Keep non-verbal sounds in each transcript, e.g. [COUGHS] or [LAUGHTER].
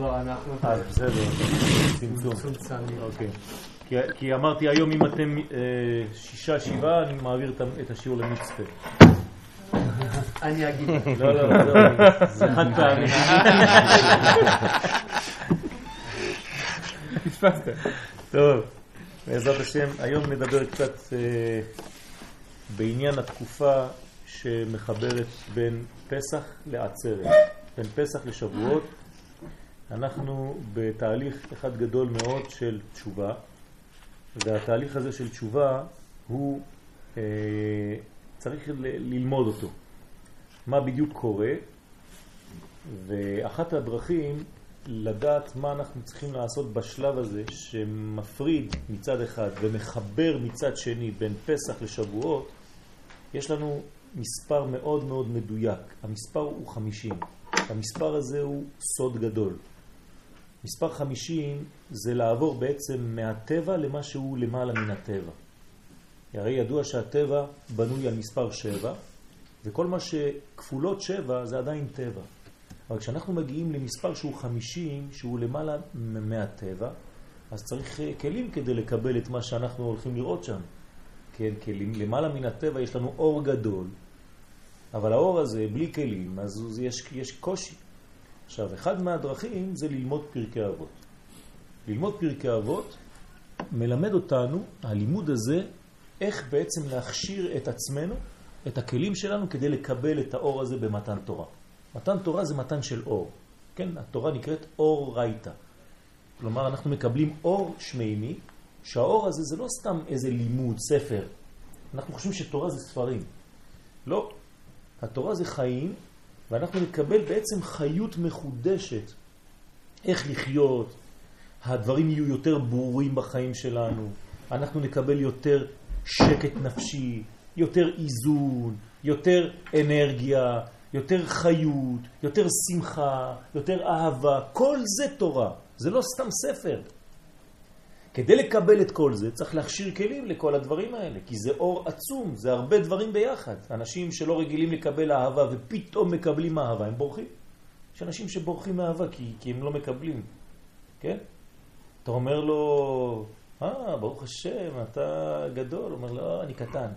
לא, אנחנו... אה, בסדר, צמצום. מצומצמים. אוקיי. כי- אמרתי היום אם אתם אה, שישה, שבעה, אני מעביר את השיעור למצפה. אני אגיד. לא, לא, לא, זה חד פעמי. טוב, בעזרת השם, היום נדבר קצת אה, בעניין התקופה שמחברת בין פסח לעצרת, בין פסח לשבועות. אנחנו בתהליך אחד גדול מאוד של תשובה, והתהליך הזה של תשובה הוא, אה, צריך ללמוד אותו. מה בדיוק קורה, ואחת הדרכים לדעת מה אנחנו צריכים לעשות בשלב הזה שמפריד מצד אחד ומחבר מצד שני בין פסח לשבועות, יש לנו מספר מאוד מאוד מדויק. המספר הוא 50. המספר הזה הוא סוד גדול. מספר 50 זה לעבור בעצם מהטבע למה שהוא למעלה מן הטבע. הרי ידוע שהטבע בנוי על מספר 7, וכל מה שכפולות 7 זה עדיין טבע. אבל כשאנחנו מגיעים למספר שהוא 50, שהוא למעלה מהטבע, אז צריך אה, כלים כדי לקבל את מה שאנחנו הולכים לראות שם. כן, כלים, למעלה מן הטבע יש לנו אור גדול, אבל האור הזה בלי כלים, אז יש, יש קושי. עכשיו, אחד מהדרכים זה ללמוד פרקי אבות. ללמוד פרקי אבות מלמד אותנו, הלימוד הזה, איך בעצם להכשיר את עצמנו, את הכלים שלנו, כדי לקבל את האור הזה במתן תורה. מתן תורה זה מתן של אור. כן, התורה נקראת אור רייטה. כלומר, אנחנו מקבלים אור שמימי, שהאור הזה זה לא סתם איזה לימוד, ספר. אנחנו חושבים שתורה זה ספרים. לא. התורה זה חיים, ואנחנו נקבל בעצם חיות מחודשת. איך לחיות, הדברים יהיו יותר ברורים בחיים שלנו, אנחנו נקבל יותר שקט נפשי, יותר איזון, יותר אנרגיה, יותר חיות, יותר שמחה, יותר אהבה, כל זה תורה, זה לא סתם ספר. כדי לקבל את כל זה צריך להכשיר כלים לכל הדברים האלה, כי זה אור עצום, זה הרבה דברים ביחד. אנשים שלא רגילים לקבל אהבה ופתאום מקבלים אהבה, הם בורחים. יש אנשים שבורחים מאהבה כי, כי הם לא מקבלים, כן? אתה אומר לו, אה, ברוך השם, אתה גדול. הוא אומר לא, אני קטן.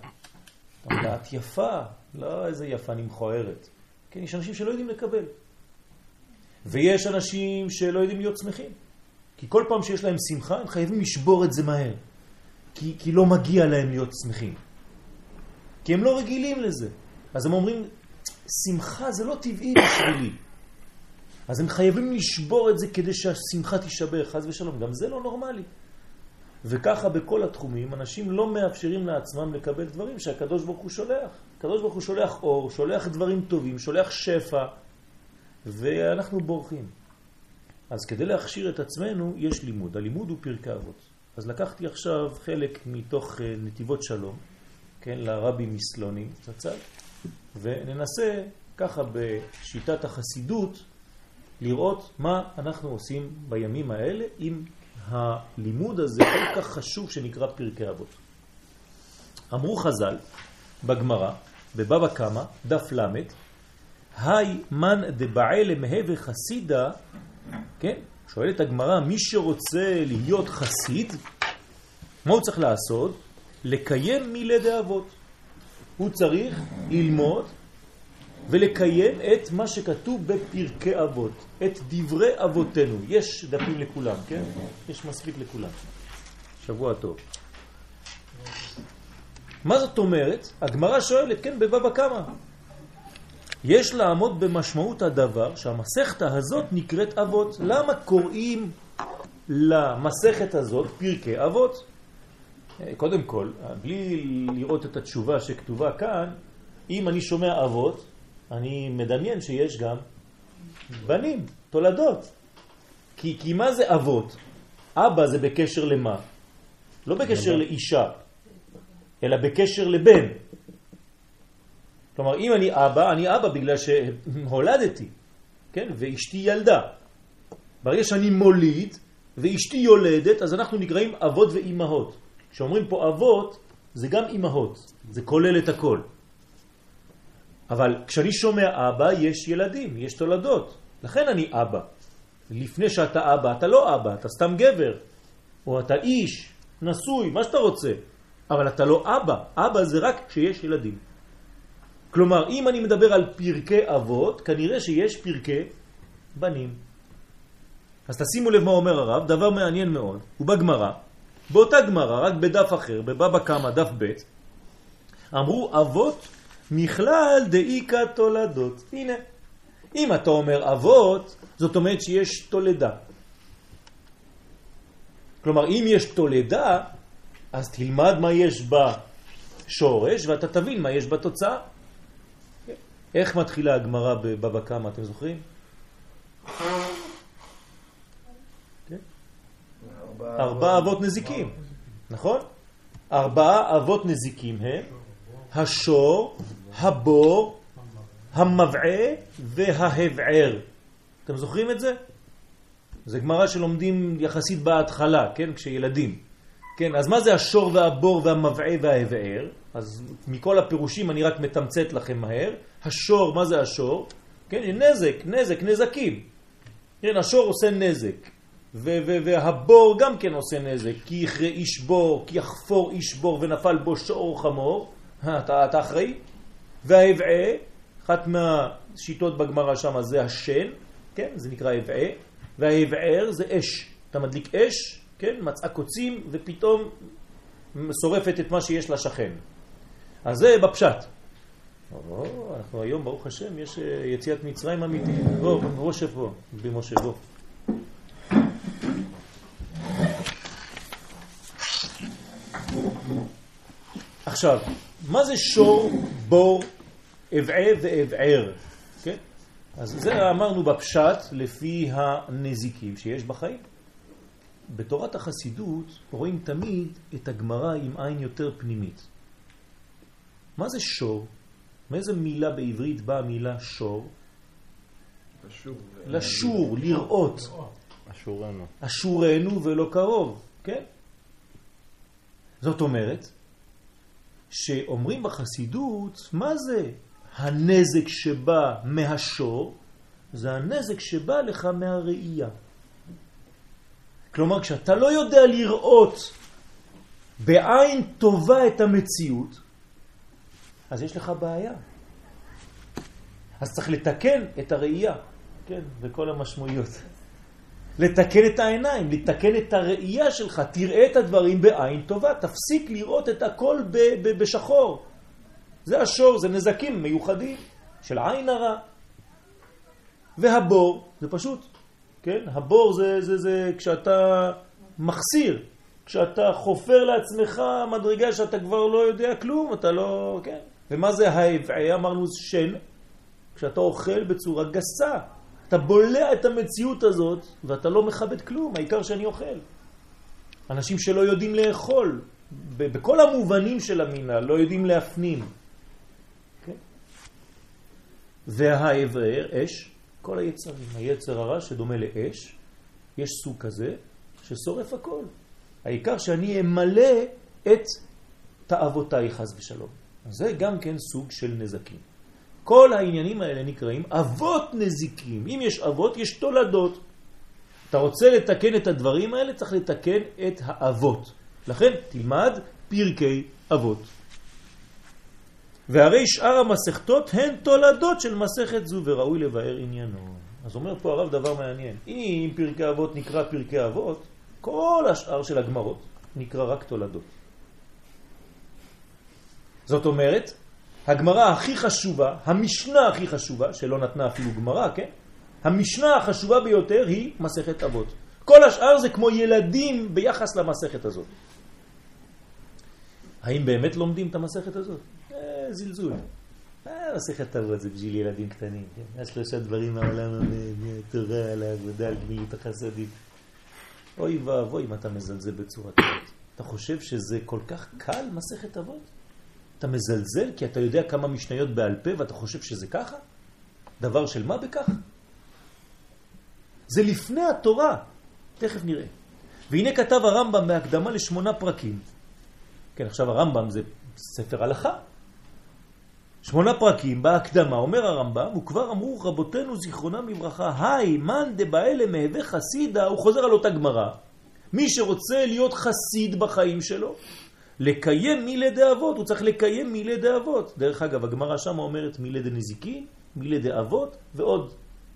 אתה אומר את יפה. לא, איזה יפה, אני מכוערת. כן, יש אנשים שלא יודעים לקבל. ויש אנשים שלא יודעים להיות שמחים. כי כל פעם שיש להם שמחה, הם חייבים לשבור את זה מהר. כי, כי לא מגיע להם להיות שמחים. כי הם לא רגילים לזה. אז הם אומרים, שמחה זה לא טבעי [COUGHS] בשבילי. אז הם חייבים לשבור את זה כדי שהשמחה תישבר, חז ושלום. גם זה לא נורמלי. וככה בכל התחומים, אנשים לא מאפשרים לעצמם לקבל דברים שהקדוש ברוך הוא שולח. הקדוש ברוך הוא שולח אור, שולח דברים טובים, שולח שפע, ואנחנו בורחים. אז כדי להכשיר את עצמנו, יש לימוד. הלימוד הוא פרקי אבות. אז לקחתי עכשיו חלק מתוך אה, נתיבות שלום, כן, לרבי מסלוני, צצ"ל, וננסה ככה בשיטת החסידות לראות מה אנחנו עושים בימים האלה עם הלימוד הזה כל כך חשוב שנקרא פרקי אבות. אמרו חז"ל בגמרא, בבבא קמא, דף למד, היי מן דבעי למהווה חסידה, כן? שואלת הגמרא, מי שרוצה להיות חסיד, מה הוא צריך לעשות? לקיים מילי אבות. הוא צריך ללמוד ולקיים את מה שכתוב בפרקי אבות, את דברי אבותינו. יש דפים לכולם, כן? יש מספיק לכולם. שבוע טוב. מה זאת אומרת? הגמרא שואלת, כן, בבבא קמא. יש לעמוד במשמעות הדבר שהמסכת הזאת נקראת אבות. למה קוראים למסכת הזאת פרקי אבות? קודם כל, בלי לראות את התשובה שכתובה כאן, אם אני שומע אבות, אני מדמיין שיש גם בנים, תולדות. כי, כי מה זה אבות? אבא זה בקשר למה? לא בקשר לאישה, אלא בקשר לבן. כלומר, אם אני אבא, אני אבא בגלל שהולדתי, כן? ואשתי ילדה. ברגע שאני מוליד ואשתי יולדת, אז אנחנו נקראים אבות ואימהות. כשאומרים פה אבות, זה גם אימהות, זה כולל את הכל. אבל כשאני שומע אבא, יש ילדים, יש תולדות. לכן אני אבא. לפני שאתה אבא, אתה לא אבא, אתה סתם גבר, או אתה איש, נשוי, מה שאתה רוצה, אבל אתה לא אבא. אבא זה רק כשיש ילדים. כלומר, אם אני מדבר על פרקי אבות, כנראה שיש פרקי בנים. אז תשימו לב מה אומר הרב, דבר מעניין מאוד, הוא בגמרא, באותה גמרא, רק בדף אחר, בבבא קמא, דף ב', אמרו אבות מכלל דאיקה תולדות. הנה, אם אתה אומר אבות, זאת אומרת שיש תולדה. כלומר, אם יש תולדה, אז תלמד מה יש בשורש ואתה תבין מה יש בתוצאה. איך מתחילה הגמרא בבבא קמא, אתם זוכרים? ארבעה אבות נזיקים, נכון? ארבעה אבות נזיקים הם השור, הבור, המבעה וההבער. אתם זוכרים את זה? זה גמרא שלומדים יחסית בהתחלה, כן? כשילדים. כן, אז מה זה השור והבור והמבעה וההבער? אז מכל הפירושים אני רק מתמצת לכם מהר. השור, מה זה השור? כן, נזק, נזק, נזקים. כן, השור עושה נזק. והבור גם כן עושה נזק, כי יכרה איש בור, כי יחפור איש בור ונפל בו שור חמור, אתה, אתה אחראי? והאבעה, אחת מהשיטות בגמרא שם זה השן, כן, זה נקרא אבעה, והאבער זה אש, אתה מדליק אש, כן, מצאה קוצים ופתאום שורפת את מה שיש לשכן. אז זה בפשט. או, אנחנו היום, ברוך השם, יש אה, יציאת מצרים אמיתי. בוא, משה פה, במשה, בוא. עכשיו, מה זה שור, בור, אבעה ואבער? כן? אז זה אמרנו בפשט לפי הנזיקים שיש בחיים. בתורת החסידות רואים תמיד את הגמרא עם עין יותר פנימית. מה זה שור? מאיזה מילה בעברית באה המילה שור? לשור. לשור, לראות. אשורנו. אשורנו ולא קרוב, כן? זאת אומרת, שאומרים בחסידות, מה זה הנזק שבא מהשור? זה הנזק שבא לך מהראייה. כלומר, כשאתה לא יודע לראות בעין טובה את המציאות, אז יש לך בעיה. אז צריך לתקן את הראייה, כן, וכל המשמעויות. לתקן את העיניים, לתקן את הראייה שלך, תראה את הדברים בעין טובה, תפסיק לראות את הכל בשחור. זה השור, זה נזקים מיוחדים של עין הרע. והבור, זה פשוט, כן? הבור זה, זה, זה כשאתה מחסיר, כשאתה חופר לעצמך מדרגה שאתה כבר לא יודע כלום, אתה לא, כן? ומה זה ההבעה? אמרנו שן, כשאתה אוכל בצורה גסה, אתה בולע את המציאות הזאת ואתה לא מכבד כלום, העיקר שאני אוכל. אנשים שלא יודעים לאכול, בכל המובנים של המינה, לא יודעים להפנים. כן? והעבר, אש, כל היצרים, היצר הרע שדומה לאש, יש סוג כזה ששורף הכל. העיקר שאני אמלא את תאוותיי חס ושלום. זה גם כן סוג של נזקים. כל העניינים האלה נקראים אבות נזיקים. אם יש אבות, יש תולדות. אתה רוצה לתקן את הדברים האלה, צריך לתקן את האבות. לכן תלמד פרקי אבות. והרי שאר המסכתות הן תולדות של מסכת זו וראוי לבאר עניינו. אז אומר פה הרב דבר מעניין. אם פרקי אבות נקרא פרקי אבות, כל השאר של הגמרות נקרא רק תולדות. זאת אומרת, הגמרא הכי חשובה, המשנה הכי חשובה, שלא נתנה אפילו גמרא, כן? המשנה החשובה ביותר היא מסכת אבות. כל השאר זה כמו ילדים ביחס למסכת הזאת. האם באמת לומדים את המסכת הזאת? אה, זלזול. אה, מסכת אבות זה בשביל ילדים קטנים. כן? שלושה דברים מהעולם התורה, על העבודה, על גמילות החסדים. אוי ואבוי אם אתה מזלזל בצורה כזאת. אתה חושב שזה כל כך קל, מסכת אבות? אתה מזלזל כי אתה יודע כמה משניות בעל פה ואתה חושב שזה ככה? דבר של מה בכך? זה לפני התורה, תכף נראה. והנה כתב הרמב"ם בהקדמה לשמונה פרקים. כן, עכשיו הרמב"ם זה ספר הלכה. שמונה פרקים בהקדמה, אומר הרמב"ם, וכבר אמרו רבותינו זיכרונם לברכה, היי, מאן דבאלה מהווה חסידה, הוא חוזר על אותה גמרא. מי שרוצה להיות חסיד בחיים שלו, לקיים מילי אבות, הוא צריך לקיים מילי אבות. דרך אגב, הגמרא שם אומרת מילי דנזיקין, מילי אבות ועוד.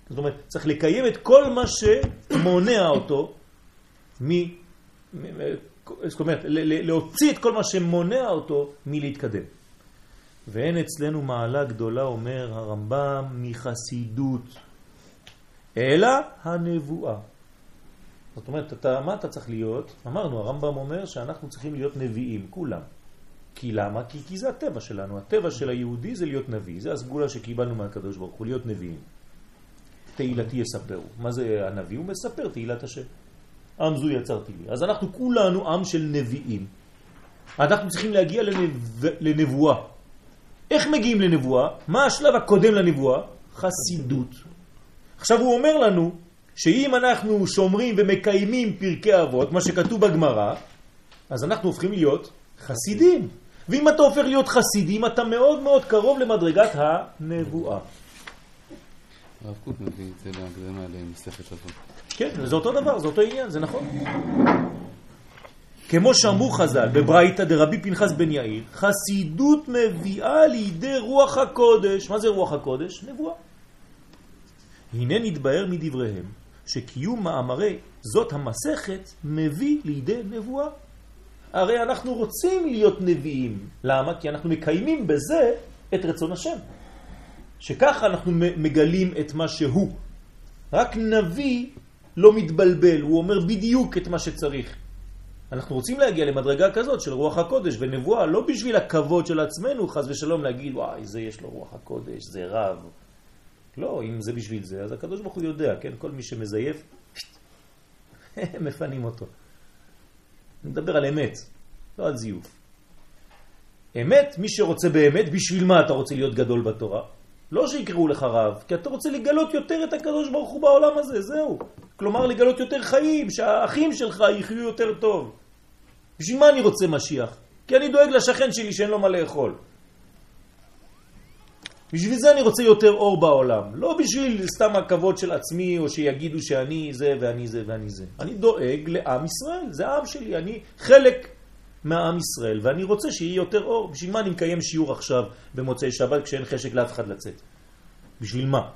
זאת אומרת, צריך לקיים את כל מה שמונע אותו מ... זאת אומרת, להוציא את כל מה שמונע אותו מלהתקדם. ואין אצלנו מעלה גדולה, אומר הרמב"ם, מחסידות, אלא הנבואה. זאת אומרת, אתה, מה אתה צריך להיות? אמרנו, הרמב"ם אומר שאנחנו צריכים להיות נביאים, כולם. כי למה? כי, כי זה הטבע שלנו. הטבע של היהודי זה להיות נביא. זה הסגולה שקיבלנו מהקדוש ברוך הוא, להיות נביאים. תהילתי יספרו. מה זה הנביא? הוא מספר תהילת השם. עם זו יצרתי לי. אז אנחנו כולנו עם של נביאים. אנחנו צריכים להגיע לנב... לנבואה. איך מגיעים לנבואה? מה השלב הקודם לנבואה? חסידות. עכשיו הוא אומר לנו שאם אנחנו שומרים ומקיימים פרקי אבות, מה שכתוב בגמרא, אז אנחנו הופכים להיות חסידים. ואם אתה הופך להיות חסידים, אתה מאוד מאוד קרוב למדרגת הנבואה. הרב קוק מביא את זה להקדמה למסכת אבות. כן, זה אותו דבר, זה אותו עניין, זה נכון. כמו שאמרו חז"ל בברייתא דרבי פנחס בן יאיר, חסידות מביאה לידי רוח הקודש. מה זה רוח הקודש? נבואה. הנה נתבהר מדבריהם שקיום מאמרי זאת המסכת מביא לידי נבואה. הרי אנחנו רוצים להיות נביאים. למה? כי אנחנו מקיימים בזה את רצון השם. שככה אנחנו מגלים את מה שהוא. רק נביא לא מתבלבל, הוא אומר בדיוק את מה שצריך. אנחנו רוצים להגיע למדרגה כזאת של רוח הקודש ונבואה, לא בשביל הכבוד של עצמנו, חז ושלום, להגיד, וואי, זה יש לו רוח הקודש, זה רב. לא, אם זה בשביל זה, אז הקדוש ברוך הוא יודע, כן? כל מי שמזייף, [LAUGHS] מפנים אותו. נדבר על אמת, לא על זיוף. אמת, מי שרוצה באמת, בשביל מה אתה רוצה להיות גדול בתורה? לא שיקראו לך רב, כי אתה רוצה לגלות יותר את הקדוש ברוך הוא בעולם הזה, זהו. כלומר, לגלות יותר חיים, שהאחים שלך יחיו יותר טוב. בשביל מה אני רוצה משיח? כי אני דואג לשכן שלי שאין לו מה לאכול. בשביל זה אני רוצה יותר אור בעולם, לא בשביל סתם הכבוד של עצמי או שיגידו שאני זה ואני זה ואני זה. אני דואג לעם ישראל, זה העם שלי, אני חלק מהעם ישראל ואני רוצה שיהיה יותר אור. בשביל מה אני מקיים שיעור עכשיו במוצאי שבת כשאין חשק לאף אחד לצאת? בשביל מה?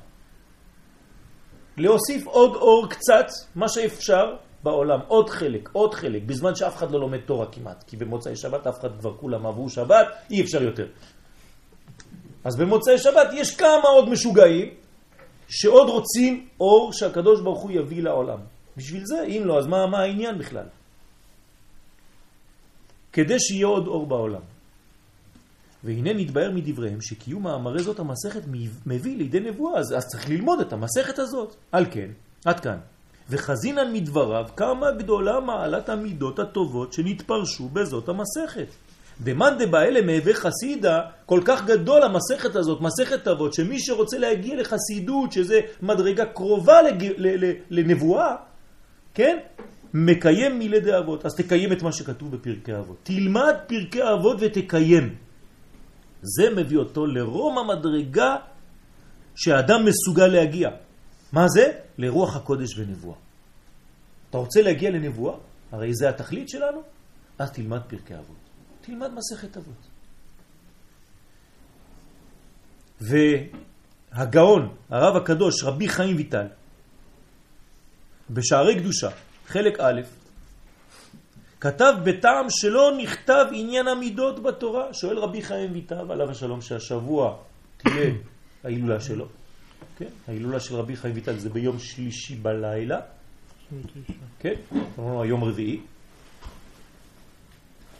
להוסיף עוד אור קצת, מה שאפשר בעולם, עוד חלק, עוד חלק, בזמן שאף אחד לא לומד תורה כמעט, כי במוצאי שבת אף אחד כבר כולם עברו שבת, אי אפשר יותר. אז במוצאי שבת יש כמה עוד משוגעים שעוד רוצים אור שהקדוש ברוך הוא יביא לעולם. בשביל זה, אם לא, אז מה, מה העניין בכלל? כדי שיהיה עוד אור בעולם. והנה נתבהר מדבריהם שקיום מאמרי זאת המסכת מביא לידי נבואה, אז, אז צריך ללמוד את המסכת הזאת. על כן, עד כאן. וחזינן מדבריו כמה גדולה מעלת המידות הטובות שנתפרשו בזאת המסכת. דמאן דבאלה מהווה חסידה, כל כך גדול המסכת הזאת, מסכת אבות, שמי שרוצה להגיע לחסידות, שזה מדרגה קרובה לג... ל... ל... לנבואה, כן? מקיים מלידי אבות. אז תקיים את מה שכתוב בפרקי אבות. תלמד פרקי אבות ותקיים. זה מביא אותו לרום המדרגה שהאדם מסוגל להגיע. מה זה? לרוח הקודש ונבואה. אתה רוצה להגיע לנבואה? הרי זה התכלית שלנו? אז תלמד פרקי אבות. תלמד מסכת אבות. והגאון, הרב הקדוש, רבי חיים ויטל, בשערי קדושה, חלק א', כתב בטעם שלא נכתב עניין המידות בתורה. שואל רבי חיים ויטל, עליו השלום, שהשבוע תהיה ההילולה שלו. כן? ההילולה של רבי חיים ויטל זה ביום שלישי בלילה. כן? אמרנו היום רביעי.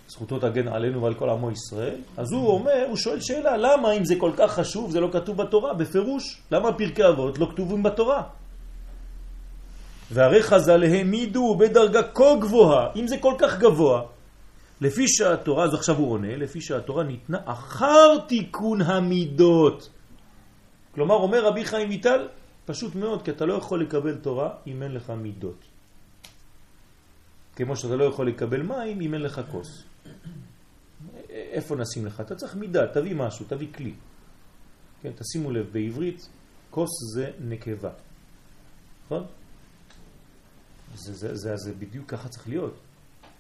זכותו תגן עלינו ועל כל עמו ישראל. אז הוא אומר, הוא שואל שאלה, למה אם זה כל כך חשוב זה לא כתוב בתורה? בפירוש. למה פרקי אבות לא כתובים בתורה? והרי חז"ל העמידו בדרגה כה גבוהה, אם זה כל כך גבוה, לפי שהתורה, אז עכשיו הוא עונה, לפי שהתורה ניתנה אחר תיקון המידות. כלומר, אומר רבי חיים ויטל, פשוט מאוד, כי אתה לא יכול לקבל תורה אם אין לך מידות. כמו שאתה לא יכול לקבל מים אם אין לך כוס. איפה נשים לך? אתה צריך מידה, תביא משהו, תביא כלי. כן, תשימו לב, בעברית כוס זה נקבה, נכון? זה, זה, זה, זה בדיוק ככה צריך להיות.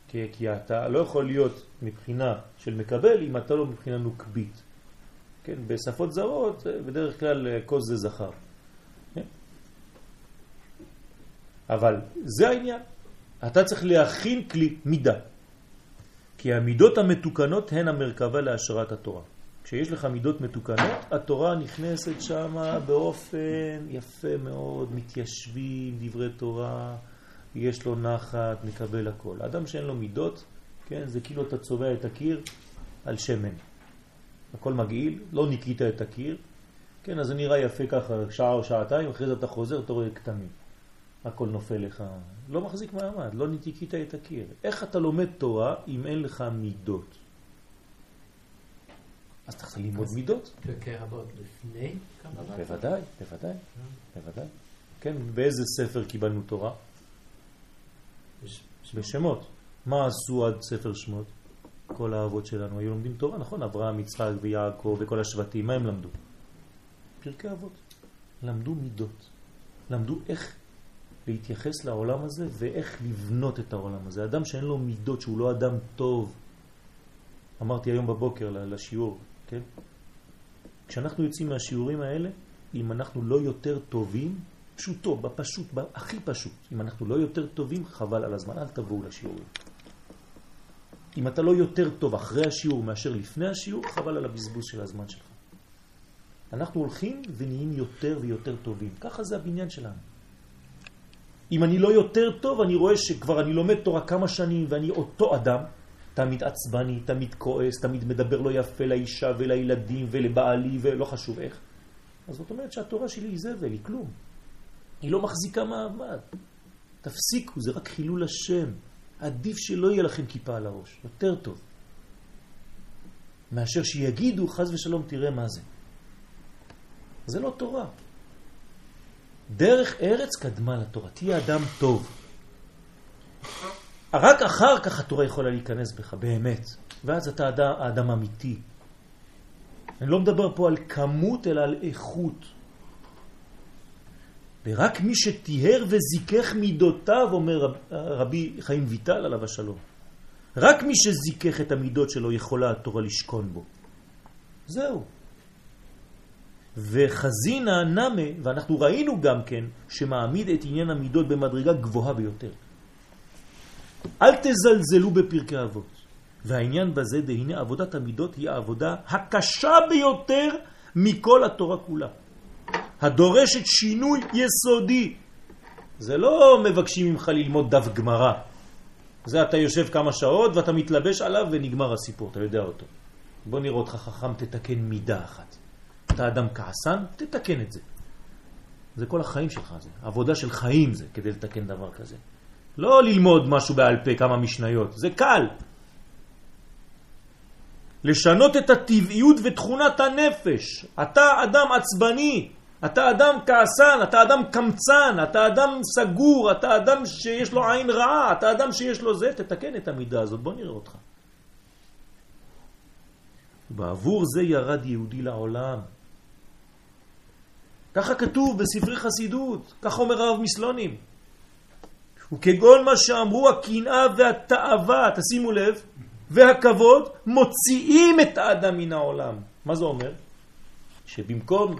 כי, כי אתה לא יכול להיות מבחינה של מקבל אם אתה לא מבחינה נוקבית. כן, בשפות זרות בדרך כלל אה, כוס זה זכר. כן? אבל זה העניין. אתה צריך להכין כלי מידה. כי המידות המתוקנות הן המרכבה להשראת התורה. כשיש לך מידות מתוקנות, התורה נכנסת שם באופן יפה מאוד, מתיישבים, דברי תורה, יש לו נחת, מקבל הכל. אדם שאין לו מידות, כן, זה כאילו אתה צובע את הקיר על שמן. הכל מגעיל, לא ניקית את הקיר, כן, אז זה נראה יפה ככה שעה או שעתיים, אחרי זה אתה חוזר, אתה רואה כתמים. הכל נופל לך, לא מחזיק מעמד, לא ניקית את הקיר. איך אתה לומד תורה אם אין לך מידות? אז אתה צריך ללמוד מידות. פרקי אבות לפני קבלת? בוודאי, בוודאי, בוודאי. כן, באיזה ספר קיבלנו תורה? בשמות. מה עשו עד ספר שמות? כל האבות שלנו היו לומדים תורה, נכון? אברהם, יצחק ויעקב וכל השבטים, מה הם למדו? פרקי אבות. למדו מידות. למדו איך להתייחס לעולם הזה ואיך לבנות את העולם הזה. אדם שאין לו מידות, שהוא לא אדם טוב, אמרתי היום בבוקר לשיעור, כן? כשאנחנו יוצאים מהשיעורים האלה, אם אנחנו לא יותר טובים, פשוטו, בפשוט, הכי פשוט, אם אנחנו לא יותר טובים, חבל על הזמן, אל תבואו לשיעורים. אם אתה לא יותר טוב אחרי השיעור מאשר לפני השיעור, חבל על הבזבוז של הזמן שלך. אנחנו הולכים ונהיים יותר ויותר טובים. ככה זה הבניין שלנו. אם אני לא יותר טוב, אני רואה שכבר אני לומד תורה כמה שנים ואני אותו אדם, תמיד עצבני, תמיד כועס, תמיד מדבר לא יפה לאישה ולילדים ולבעלי ולא חשוב איך. אז זאת אומרת שהתורה שלי היא זבל, היא כלום. היא לא מחזיקה מעמד. תפסיקו, זה רק חילול השם. עדיף שלא יהיה לכם כיפה על הראש, יותר טוב. מאשר שיגידו, חז ושלום, תראה מה זה. זה לא תורה. דרך ארץ קדמה לתורה. תהיה אדם טוב. רק אחר כך התורה יכולה להיכנס בך, באמת. ואז אתה אדם, אדם אמיתי. אני לא מדבר פה על כמות, אלא על איכות. ורק מי שתיהר וזיכך מידותיו, אומר רב, רבי חיים ויטל עליו השלום, רק מי שזיכך את המידות שלו יכולה התורה לשכון בו. זהו. וחזינה נמה, ואנחנו ראינו גם כן, שמעמיד את עניין המידות במדרגה גבוהה ביותר. אל תזלזלו בפרקי אבות. והעניין בזה, דהנה עבודת המידות היא העבודה הקשה ביותר מכל התורה כולה. הדורשת שינוי יסודי. זה לא מבקשים ממך ללמוד דף גמרא. זה אתה יושב כמה שעות ואתה מתלבש עליו ונגמר הסיפור, אתה יודע אותו. בוא נראה אותך חכם, תתקן מידה אחת. אתה אדם כעסן, תתקן את זה. זה כל החיים שלך, זה עבודה של חיים זה כדי לתקן דבר כזה. לא ללמוד משהו בעל פה, כמה משניות, זה קל. לשנות את הטבעיות ותכונת הנפש. אתה אדם עצבני, אתה אדם כעסן, אתה אדם קמצן, אתה אדם סגור, אתה אדם שיש לו עין רעה, אתה אדם שיש לו זה, תתקן את המידה הזאת, בוא נראה אותך. בעבור זה ירד יהודי לעולם. ככה כתוב בספרי חסידות, כך אומר הרב מסלונים. וכגון מה שאמרו הקנאה והתאווה, תשימו לב, והכבוד מוציאים את האדם מן העולם. מה זה אומר? שבמקום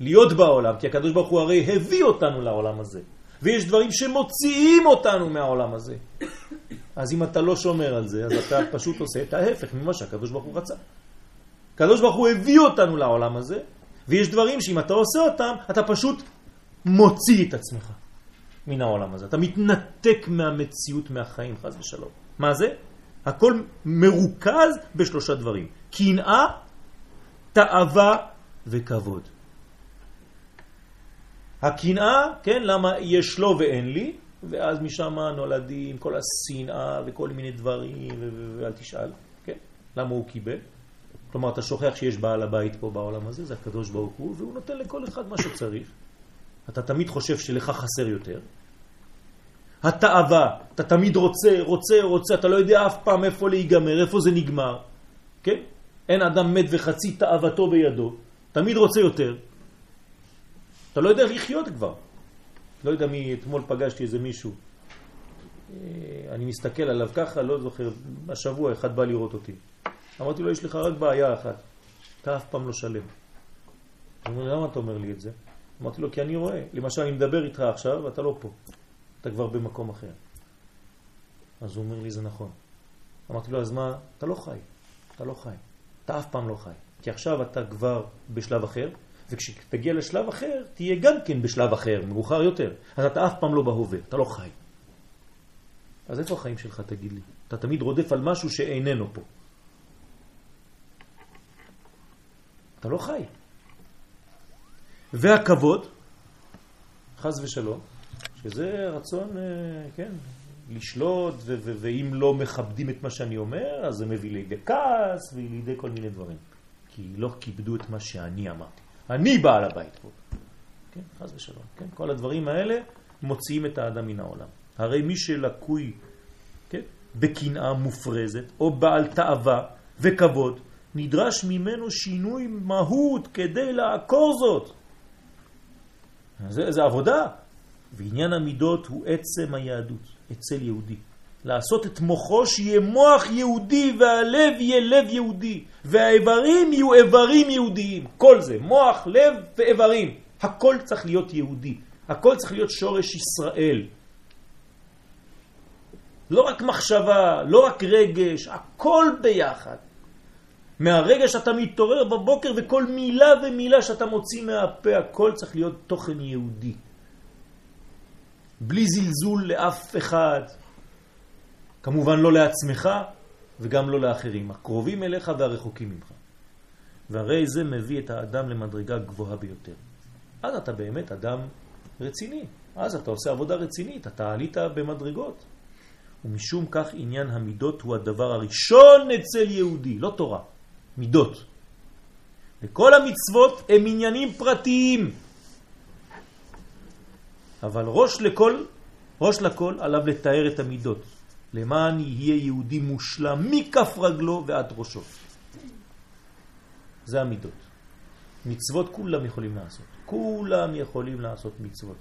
להיות בעולם, כי הקדוש ברוך הוא הרי הביא אותנו לעולם הזה, ויש דברים שמוציאים אותנו מהעולם הזה. אז אם אתה לא שומר על זה, אז אתה פשוט עושה את ההפך ממה שהקדוש ברוך הוא רצה. הקדוש ברוך הוא הביא אותנו לעולם הזה, ויש דברים שאם אתה עושה אותם, אתה פשוט מוציא את עצמך מן העולם הזה. אתה מתנתק מהמציאות, מהחיים, חז ושלום. מה זה? הכל מרוכז בשלושה דברים. קנאה, תאווה וכבוד. הקנאה, כן, למה יש לו ואין לי, ואז משם נולדים כל השנאה וכל מיני דברים, ואל תשאל, כן, למה הוא קיבל. כלומר, אתה שוכח שיש בעל הבית פה בעולם הזה, זה הקדוש ברוך הוא, והוא נותן לכל אחד מה שצריך. אתה תמיד חושב שלך חסר יותר. התאווה, אתה תמיד רוצה, רוצה, רוצה, אתה לא יודע אף פעם איפה להיגמר, איפה זה נגמר, כן? אין אדם מת וחצי תאוותו בידו. תמיד רוצה יותר. אתה לא יודע לחיות כבר. לא יודע מי, אתמול פגשתי איזה מישהו. אה, אני מסתכל עליו ככה, לא זוכר, השבוע אחד בא לראות אותי. אמרתי לו, יש לך רק בעיה אחת, אתה אף פעם לא שלם. הוא אומר, למה אתה אומר לי את זה? אמרתי לו, כי אני רואה. למשל, אני מדבר איתך עכשיו, אתה לא פה. אתה כבר במקום אחר. אז הוא אומר לי, זה נכון. אמרתי לו, אז מה? אתה לא חי. אתה לא חי. אתה אף פעם לא חי. כי עכשיו אתה כבר בשלב אחר, וכשתגיע לשלב אחר, תהיה גם כן בשלב אחר, מאוחר יותר. אז אתה אף פעם לא בהווה, אתה לא חי. אז איפה החיים שלך, תגיד לי? אתה תמיד רודף על משהו שאיננו פה. אתה לא חי. והכבוד, חז ושלום, שזה רצון, אה, כן, לשלוט, ואם לא מכבדים את מה שאני אומר, אז זה מביא לידי כעס ולידי כל מיני דברים. כי לא כיבדו את מה שאני אמרתי. אני בעל הבית פה. כן, חז ושלום. כן, כל הדברים האלה מוציאים את האדם מן העולם. הרי מי שלקוי כן, בקנאה מופרזת, או בעל תאווה וכבוד, נדרש ממנו שינוי מהות כדי לעקור זאת. זה, זה עבודה. ועניין המידות הוא עצם היהדות, אצל יהודי. לעשות את מוחו שיהיה מוח יהודי והלב יהיה לב יהודי והאיברים יהיו איברים יהודיים. כל זה, מוח, לב ואיברים. הכל צריך להיות יהודי. הכל צריך להיות שורש ישראל. לא רק מחשבה, לא רק רגש, הכל ביחד. מהרגע שאתה מתעורר בבוקר וכל מילה ומילה שאתה מוציא מהפה, הכל צריך להיות תוכן יהודי. בלי זלזול לאף אחד. כמובן לא לעצמך וגם לא לאחרים, הקרובים אליך והרחוקים ממך. והרי זה מביא את האדם למדרגה גבוהה ביותר. אז אתה באמת אדם רציני. אז אתה עושה עבודה רצינית, אתה עלית במדרגות. ומשום כך עניין המידות הוא הדבר הראשון אצל יהודי, לא תורה. מידות. וכל המצוות הם עניינים פרטיים. אבל ראש לכל, ראש לכל עליו לתאר את המידות, למען יהיה יהודי מושלם מכף רגלו ועד ראשו. זה המידות. מצוות כולם יכולים לעשות. כולם יכולים לעשות מצוות.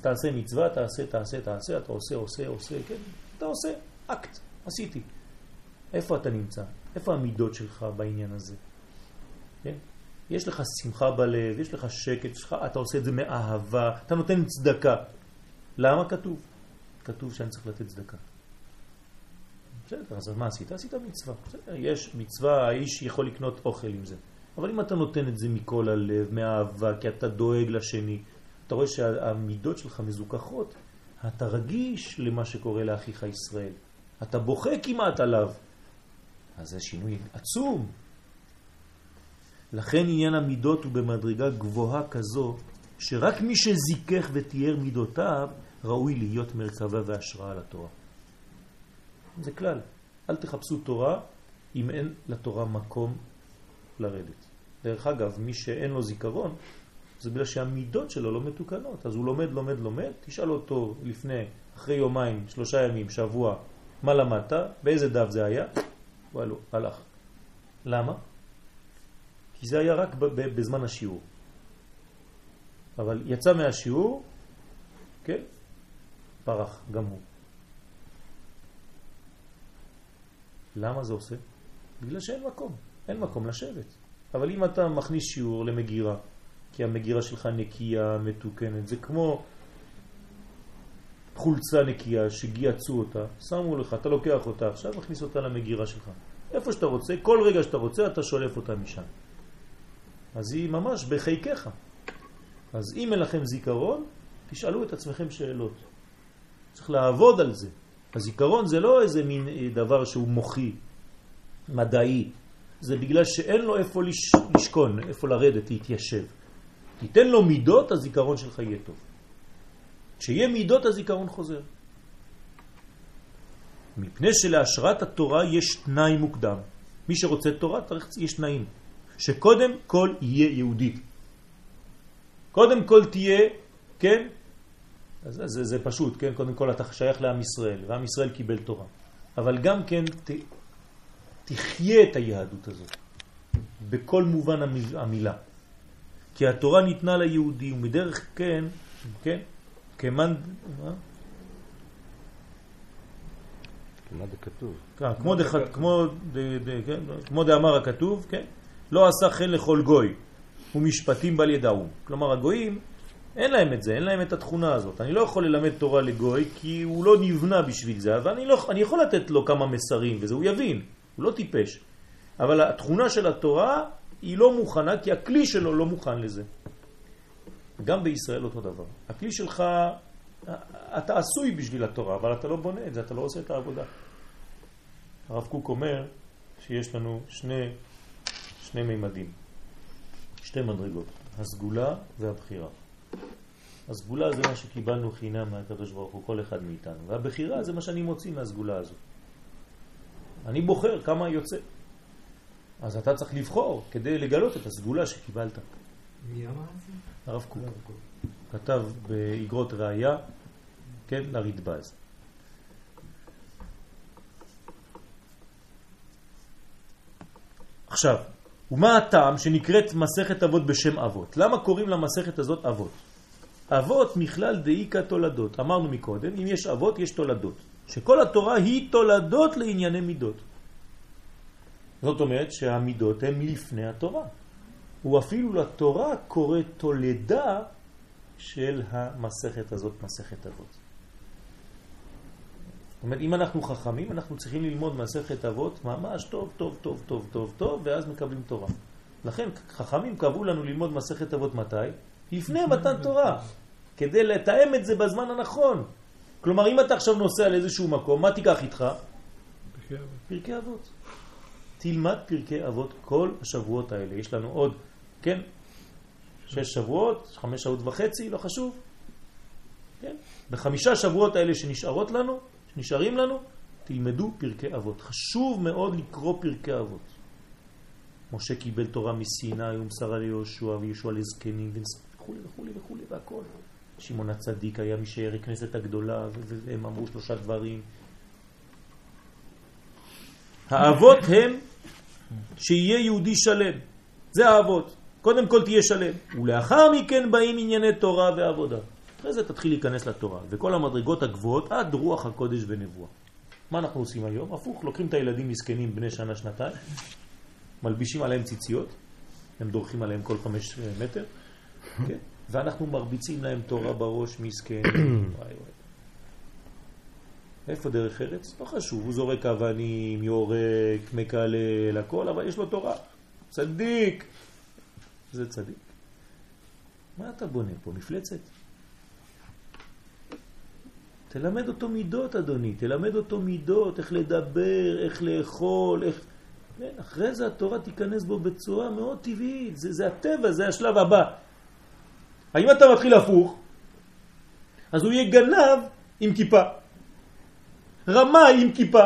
תעשה מצווה, תעשה, תעשה, תעשה, אתה עושה, עושה, עושה, כן, אתה עושה, אקט, עשיתי. איפה אתה נמצא? איפה המידות שלך בעניין הזה? כן? יש לך שמחה בלב, יש לך שקט, שלך, אתה עושה את זה מאהבה, אתה נותן צדקה. למה כתוב? כתוב שאני צריך לתת צדקה. בסדר, אז מה עשית? עשית מצווה. בסדר, יש מצווה, האיש יכול לקנות אוכל עם זה. אבל אם אתה נותן את זה מכל הלב, מאהבה, כי אתה דואג לשני, אתה רואה שהמידות שלך מזוכחות, אתה רגיש למה שקורה לאחיך ישראל. אתה בוכה כמעט עליו. אז זה שינוי עצום. לכן עניין המידות הוא במדרגה גבוהה כזו, שרק מי שזיכך ותיאר מידותיו, ראוי להיות מרכבה והשראה לתורה. זה כלל. אל תחפשו תורה אם אין לתורה מקום לרדת. דרך אגב, מי שאין לו זיכרון, זה בגלל שהמידות שלו לא מתוקנות. אז הוא לומד, לומד, לומד, תשאל אותו לפני, אחרי יומיים, שלושה ימים, שבוע, מה למדת, באיזה דף זה היה, וואלו, הלך. למה? כי זה היה רק בזמן השיעור. אבל יצא מהשיעור, כן, פרח גם הוא. למה זה עושה? בגלל שאין מקום, אין מקום לשבת. אבל אם אתה מכניס שיעור למגירה, כי המגירה שלך נקייה, מתוקנת, זה כמו חולצה נקייה שגייצו אותה, שמו לך, אתה לוקח אותה עכשיו, מכניס אותה למגירה שלך. איפה שאתה רוצה, כל רגע שאתה רוצה, אתה שולף אותה משם. אז היא ממש בחיקך. אז אם אין לכם זיכרון, תשאלו את עצמכם שאלות. צריך לעבוד על זה. הזיכרון זה לא איזה מין אה, דבר שהוא מוחי, מדעי. זה בגלל שאין לו איפה לש... לשכון, איפה לרדת, להתיישב. תיתן לו מידות, הזיכרון שלך יהיה טוב. כשיהיה מידות, הזיכרון חוזר. מפני שלהשראת התורה יש תנאי מוקדם. מי שרוצה תורה, צריך, יש תנאים. שקודם כל יהיה יהודי. קודם כל תהיה, כן? אז זה, זה פשוט, כן? קודם כל אתה שייך לעם ישראל, ועם ישראל קיבל תורה. אבל גם כן ת, תחיה את היהדות הזאת. בכל מובן המילה. כי התורה ניתנה ליהודי, ומדרך כן, כן, כמאן... מה? כן, כמו, דח, כמו, ד, ד, כן, כמו דאמר הכתוב, כן? לא עשה חן לכל גוי, ומשפטים בל ידעו. כלומר, הגויים, אין להם את זה, אין להם את התכונה הזאת. אני לא יכול ללמד תורה לגוי, כי הוא לא נבנה בשביל זה, אבל אני, לא, אני יכול לתת לו כמה מסרים, וזה הוא יבין, הוא לא טיפש. אבל התכונה של התורה היא לא מוכנה, כי הכלי שלו לא מוכן לזה. גם בישראל אותו דבר. הכלי שלך, אתה עשוי בשביל התורה, אבל אתה לא בונה את זה, אתה לא עושה את העבודה. הרב קוק אומר שיש לנו שני, שני מימדים, שתי מדרגות, הסגולה והבחירה. הסגולה זה מה שקיבלנו חינם מהקדוש ברוך הוא, כל אחד מאיתנו, והבחירה זה מה שאני מוציא מהסגולה הזו. אני בוחר כמה יוצא. אז אתה צריך לבחור כדי לגלות את הסגולה שקיבלת. מי אמר את זה? הרב קוק. כתב באגרות ראייה, כן, לרדב"ז. עכשיו, ומה הטעם שנקראת מסכת אבות בשם אבות? למה קוראים למסכת הזאת אבות? אבות מכלל דאיקה תולדות. אמרנו מקודם, אם יש אבות יש תולדות. שכל התורה היא תולדות לענייני מידות. זאת אומרת שהמידות הן מלפני התורה. הוא אפילו לתורה קורא תולדה של המסכת הזאת, מסכת אבות. זאת אומרת, אם אנחנו חכמים, אנחנו צריכים ללמוד מסכת אבות ממש טוב, טוב, טוב, טוב, טוב, טוב, ואז מקבלים תורה. לכן חכמים קבעו לנו ללמוד מסכת אבות מתי? לפני מתן תורה, כדי לתאם את זה בזמן הנכון. כלומר, אם אתה עכשיו נוסע לאיזשהו מקום, מה תיקח איתך? פרקי אבות. תלמד פרקי אבות כל השבועות האלה. יש לנו עוד, כן, שש שבועות, חמש שעות וחצי, לא חשוב. כן? בחמישה שבועות האלה שנשארות לנו, שנשארים לנו, תלמדו פרקי אבות. חשוב מאוד לקרוא פרקי אבות. משה קיבל תורה מסיני ומסרה ליהושע ויהושע לזקנים וכו' וכו' וכו' והכל. שמעון הצדיק היה משער הכנסת הגדולה והם אמרו שלושה דברים. האבות הם שיהיה יהודי שלם. זה האבות. קודם כל תהיה שלם. ולאחר מכן באים ענייני תורה ועבודה. אחרי זה תתחיל להיכנס לתורה. וכל המדרגות הגבוהות עד רוח הקודש ונבואה. מה אנחנו עושים היום? הפוך, לוקחים את הילדים מסכנים בני שנה, שנתיים, מלבישים עליהם ציציות, הם דורכים עליהם כל חמש מטר, כן? ואנחנו מרביצים להם תורה בראש מסכן. איפה דרך ארץ? לא חשוב, הוא זורק אבנים, יורק, מקלל, הכל, אבל יש לו תורה. צדיק. זה צדיק. מה אתה בונה פה? מפלצת? תלמד אותו מידות, אדוני, תלמד אותו מידות, איך לדבר, איך לאכול, איך... כן, אחרי זה התורה תיכנס בו בצורה מאוד טבעית, זה, זה הטבע, זה השלב הבא. האם אתה מתחיל הפוך, אז הוא יהיה גנב עם כיפה. רמה עם כיפה,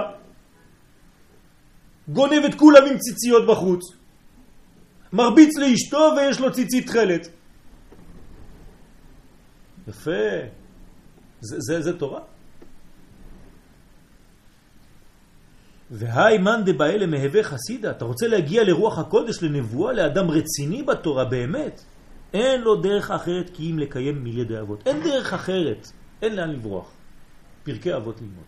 גונב את כולם עם ציציות בחוץ, מרביץ לאשתו ויש לו ציצית תכלת. יפה, זה, זה, זה תורה. והי מאן דבאלה מהווה חסידה, אתה רוצה להגיע לרוח הקודש, לנבואה, לאדם רציני בתורה באמת, אין לו דרך אחרת כי אם לקיים מילי אבות. אין דרך אחרת, אין לאן לברוח. פרקי אבות ללמוד.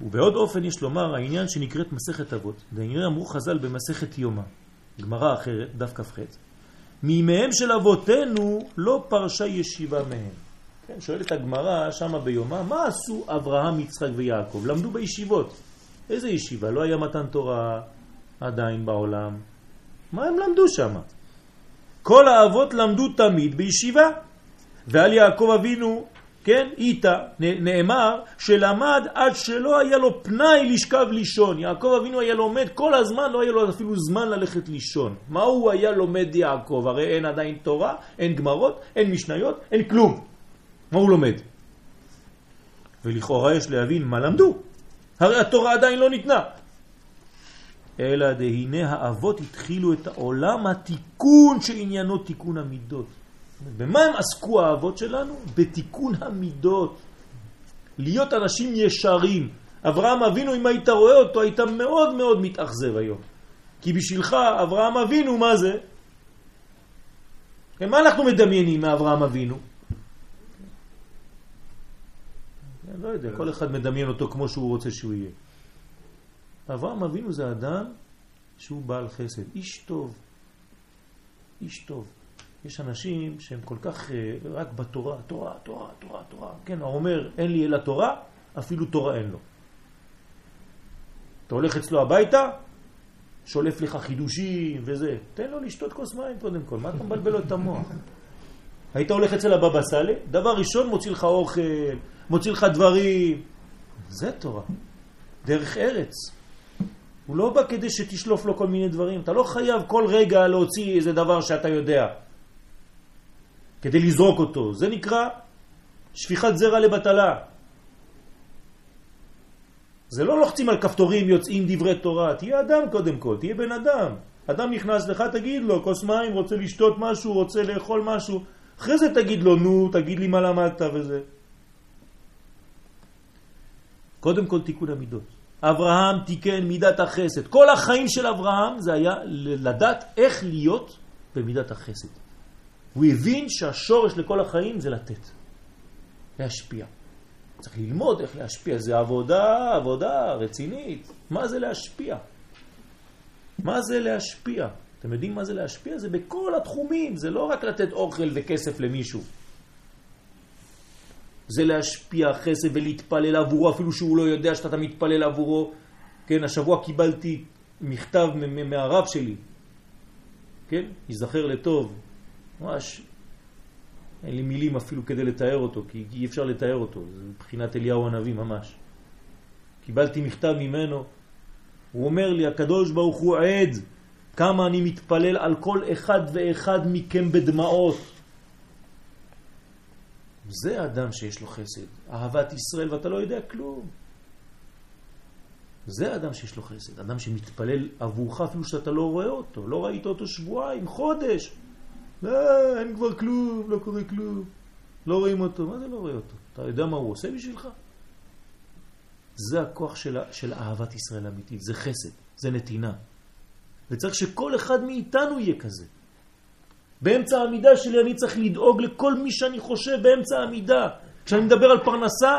ובעוד אופן יש לומר העניין שנקראת מסכת אבות. דעניין אמרו חז"ל במסכת יומא, גמרא אחרת, דף כ"ח, מימיהם של אבותינו לא פרשה ישיבה מהם. כן, שואלת הגמרא שמה ביומא, מה עשו אברהם, יצחק ויעקב? למדו בישיבות. איזה ישיבה? לא היה מתן תורה עדיין בעולם. מה הם למדו שם? כל האבות למדו תמיד בישיבה. ועל יעקב אבינו כן, איתה, נאמר שלמד עד שלא היה לו פנאי לשכב לישון. יעקב אבינו היה לומד כל הזמן, לא היה לו אפילו זמן ללכת לישון. מה הוא היה לומד יעקב? הרי אין עדיין תורה, אין גמרות, אין משניות, אין כלום. מה הוא לומד? ולכאורה יש להבין מה למדו. הרי התורה עדיין לא ניתנה. אלא דהנה האבות התחילו את העולם התיקון שעניינו תיקון המידות. במה הם עסקו האבות שלנו? בתיקון המידות. להיות אנשים ישרים. אברהם אבינו, אם היית רואה אותו, היית מאוד מאוד מתאכזב היום. כי בשבילך אברהם אבינו, מה זה? מה אנחנו מדמיינים מאברהם אבינו? אני לא יודע, כל אחד מדמיין אותו כמו שהוא רוצה שהוא יהיה. אברהם אבינו זה אדם שהוא בעל חסד, איש טוב, איש טוב. יש אנשים שהם כל כך אה, רק בתורה, תורה, תורה, תורה, תורה. כן, הוא אומר, אין לי אלא תורה, אפילו תורה אין לו. אתה הולך אצלו הביתה, שולף לך חידושים וזה. תן לו לשתות כוס מים קודם כל, מה אתה מבלבל לו את המוח? היית הולך אצל הבבא סאלי, דבר ראשון מוציא לך אוכל, מוציא לך דברים. זה תורה. דרך ארץ. הוא לא בא כדי שתשלוף לו כל מיני דברים. אתה לא חייב כל רגע להוציא איזה דבר שאתה יודע. כדי לזרוק אותו. זה נקרא שפיכת זרע לבטלה. זה לא לוחצים על כפתורים, יוצאים דברי תורה. תהיה אדם קודם כל, תהיה בן אדם. אדם נכנס לך, תגיד לו, כוס מים, רוצה לשתות משהו, רוצה לאכול משהו. אחרי זה תגיד לו, נו, תגיד לי מה למדת וזה. קודם כל תיקון המידות. אברהם תיקן מידת החסד. כל החיים של אברהם זה היה לדעת איך להיות במידת החסד. הוא הבין שהשורש לכל החיים זה לתת, להשפיע. צריך ללמוד איך להשפיע, זה עבודה, עבודה רצינית. מה זה להשפיע? מה זה להשפיע? אתם יודעים מה זה להשפיע? זה בכל התחומים, זה לא רק לתת אוכל וכסף למישהו. זה להשפיע חסד ולהתפלל עבורו, אפילו שהוא לא יודע שאתה מתפלל עבורו. כן, השבוע קיבלתי מכתב מהרב שלי, כן, ייזכר לטוב, ממש אין לי מילים אפילו כדי לתאר אותו, כי אי אפשר לתאר אותו, זה מבחינת אליהו הנביא ממש. קיבלתי מכתב ממנו, הוא אומר לי, הקדוש ברוך הוא עד כמה אני מתפלל על כל אחד ואחד מכם בדמעות. זה אדם שיש לו חסד, אהבת ישראל, ואתה לא יודע כלום. זה אדם שיש לו חסד, אדם שמתפלל עבורך אפילו שאתה לא רואה אותו, לא ראית אותו שבועיים, חודש. לא, אין כבר כלום, לא קורה כלום. לא רואים אותו. מה זה לא רואה אותו? אתה יודע מה הוא עושה בשבילך? זה הכוח של, של אהבת ישראל אמיתית, זה חסד, זה נתינה. וצריך שכל אחד מאיתנו יהיה כזה. באמצע העמידה שלי אני צריך לדאוג לכל מי שאני חושב באמצע העמידה. כשאני מדבר על פרנסה,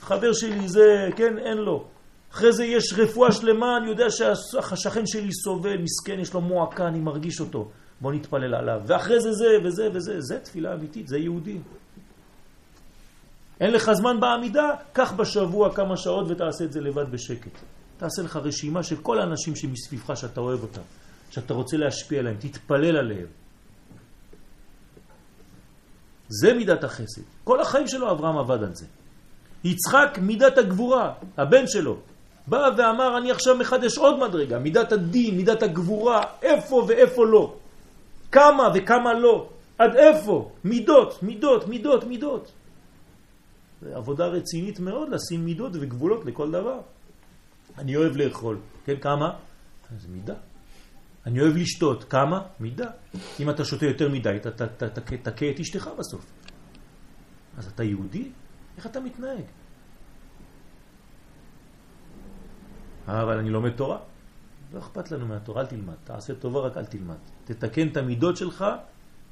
חבר שלי זה, כן, אין לו. אחרי זה יש רפואה שלמה, אני יודע שהשכן שלי סובל, מסכן, יש לו מועקה, אני מרגיש אותו. בוא נתפלל עליו. ואחרי זה זה וזה וזה, זה תפילה אמיתית, זה יהודי. אין לך זמן בעמידה, קח בשבוע כמה שעות ותעשה את זה לבד בשקט. תעשה לך רשימה של כל האנשים שמסביבך שאתה אוהב אותם, שאתה רוצה להשפיע עליהם, תתפלל עליהם. זה מידת החסד. כל החיים שלו אברהם עבד על זה. יצחק מידת הגבורה, הבן שלו, בא ואמר אני עכשיו מחדש עוד מדרגה, מידת הדין, מידת הגבורה, איפה ואיפה לא. כמה וכמה לא. עד איפה? מידות, מידות, מידות, מידות. זה עבודה רצינית מאוד לשים מידות וגבולות לכל דבר. אני אוהב לאכול, כן, כמה? זה מידה. אני אוהב לשתות, כמה? מידה. אם אתה שותה יותר מדי, אתה תכה את אשתך בסוף. אז אתה יהודי? איך אתה מתנהג? אבל אני לומד תורה. לא אכפת לנו מהתורה, אל תלמד. תעשה טובה, רק אל תלמד. תתקן את המידות שלך,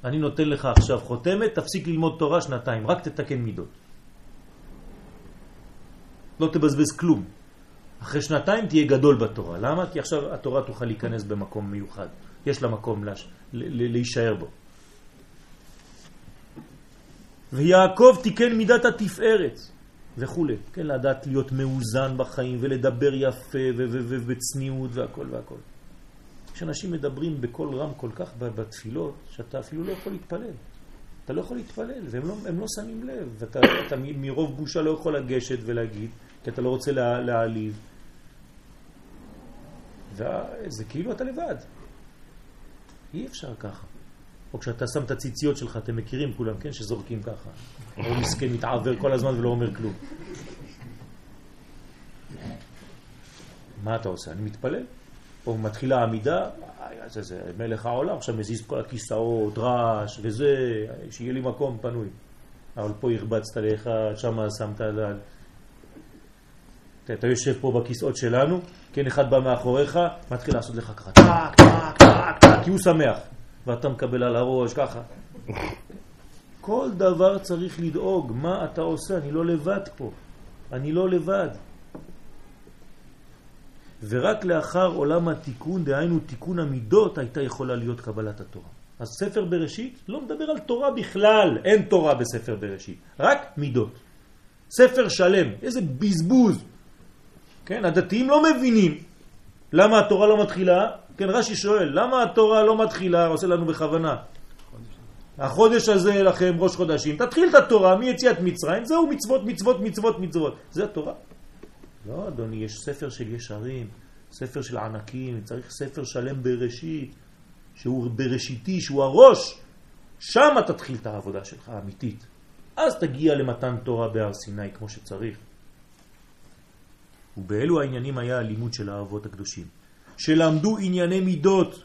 אני נותן לך עכשיו חותמת, תפסיק ללמוד תורה שנתיים, רק תתקן מידות. לא תבזבז כלום. אחרי שנתיים תהיה גדול בתורה. למה? כי עכשיו התורה תוכל להיכנס במקום מיוחד. יש לה מקום לש... להישאר בו. ויעקב תיקן מידת התפארת וכו'. כן, לדעת להיות מאוזן בחיים ולדבר יפה ובצניעות והכל והכל. כשאנשים מדברים בקול רם כל כך בתפילות, שאתה אפילו לא יכול להתפלל. אתה לא יכול להתפלל, והם לא, לא שמים לב, ואתה אתה מרוב בושה לא יכול לגשת ולהגיד, כי אתה לא רוצה לה, להעליב. וזה כאילו אתה לבד. אי אפשר ככה. או כשאתה שם את הציציות שלך, אתם מכירים כולם, כן? שזורקים ככה. או מסכן מתעבר כל הזמן ולא אומר כלום. מה אתה עושה? אני מתפלל. פה מתחילה העמידה, זה, זה מלך העולם, עכשיו מזיז כל הכיסאות, רעש וזה, שיהיה לי מקום פנוי. אבל פה הרבצת לאחד, שם שמת על... אתה יושב פה בכיסאות שלנו, כן, אחד בא מאחוריך, מתחיל לעשות לך ככה, טק, טק, טק, טק, כי הוא שמח, ואתה מקבל על הראש, ככה. כל דבר צריך לדאוג, מה אתה עושה? אני לא לבד פה, אני לא לבד. ורק לאחר עולם התיקון, דהיינו תיקון המידות, הייתה יכולה להיות קבלת התורה. אז ספר בראשית לא מדבר על תורה בכלל, אין תורה בספר בראשית, רק מידות. ספר שלם, איזה בזבוז. כן, הדתיים לא מבינים למה התורה לא מתחילה. כן, רש"י שואל, למה התורה לא מתחילה, עושה לנו בכוונה. החודש הזה לכם ראש חודשים, תתחיל את התורה מיציאת מצרים, זהו מצוות, מצוות, מצוות, מצוות. זה התורה. לא, אדוני, יש ספר של ישרים, ספר של ענקים, צריך ספר שלם בראשית, שהוא בראשיתי, שהוא הראש. שם תתחיל את העבודה שלך האמיתית. אז תגיע למתן תורה בהר סיני כמו שצריך. ובאלו העניינים היה הלימוד של האבות הקדושים, שלמדו ענייני מידות,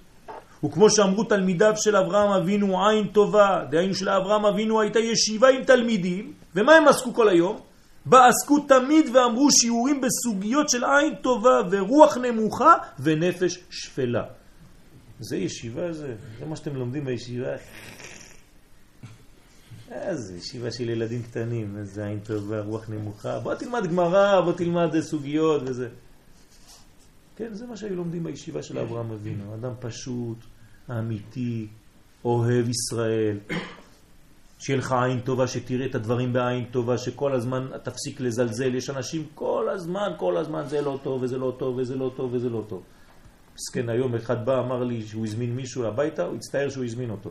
וכמו שאמרו תלמידיו של אברהם אבינו עין טובה, דהיינו של אברהם אבינו הייתה ישיבה עם תלמידים, ומה הם עסקו כל היום? בה עסקו תמיד ואמרו שיעורים בסוגיות של עין טובה ורוח נמוכה ונפש שפלה. זה ישיבה זה, זה מה שאתם לומדים בישיבה. איזה ישיבה של ילדים קטנים, איזה עין טובה, רוח נמוכה. בוא תלמד גמרא, בוא תלמד סוגיות וזה. כן, זה מה שהיו לומדים בישיבה של אברהם אבינו. אדם פשוט, אמיתי, אוהב ישראל. שיהיה לך עין טובה, שתראה את הדברים בעין טובה, שכל הזמן תפסיק לזלזל. יש אנשים כל הזמן, כל הזמן זה לא טוב וזה לא טוב וזה לא טוב וזה לא טוב. מסכן היום אחד בא, אמר לי שהוא הזמין מישהו הביתה, הוא הצטער שהוא הזמין אותו.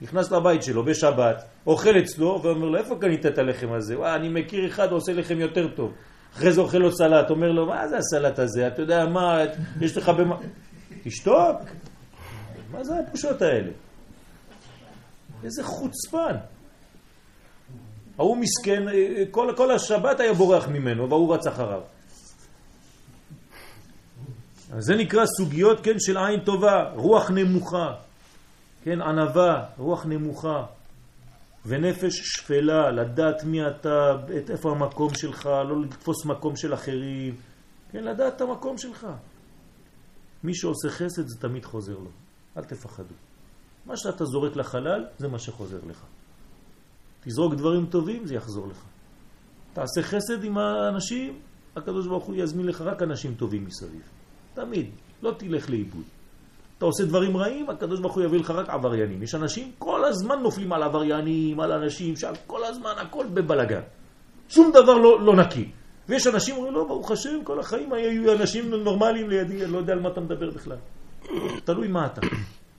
נכנס לבית שלו בשבת, אוכל אצלו, ואומר לו, איפה קנית את הלחם הזה? וואה, אני מכיר אחד, עושה לחם יותר טוב. אחרי זה אוכל לו סלט, אומר לו, מה זה הסלט הזה? אתה יודע מה, יש לך במה... תשתוק. מה זה הפושות האלה? איזה חוצפן. ההוא מסכן, כל, כל השבת היה בורח ממנו, והוא רץ אחריו. אז זה נקרא סוגיות, כן, של עין טובה, רוח נמוכה, כן, ענבה, רוח נמוכה, ונפש שפלה, לדעת מי אתה, את איפה המקום שלך, לא לתפוס מקום של אחרים, כן, לדעת את המקום שלך. מי שעושה חסד זה תמיד חוזר לו, אל תפחדו. מה שאתה זורק לחלל זה מה שחוזר לך. תזרוק דברים טובים זה יחזור לך. תעשה חסד עם האנשים, הקדוש ברוך הוא יזמין לך רק אנשים טובים מסביב. תמיד, לא תלך לאיבוד. אתה עושה דברים רעים, הקדוש ברוך הוא יביא לך רק עבריינים. יש אנשים כל הזמן נופלים על עבריינים, על אנשים כל הזמן הכל בבלגן. שום דבר לא, לא נקי. ויש אנשים אומרים, לא, ברוך השם, כל החיים היו אנשים נורמליים לידי, אני לא יודע על מה אתה מדבר בכלל. [COUGHS] תלוי מה אתה.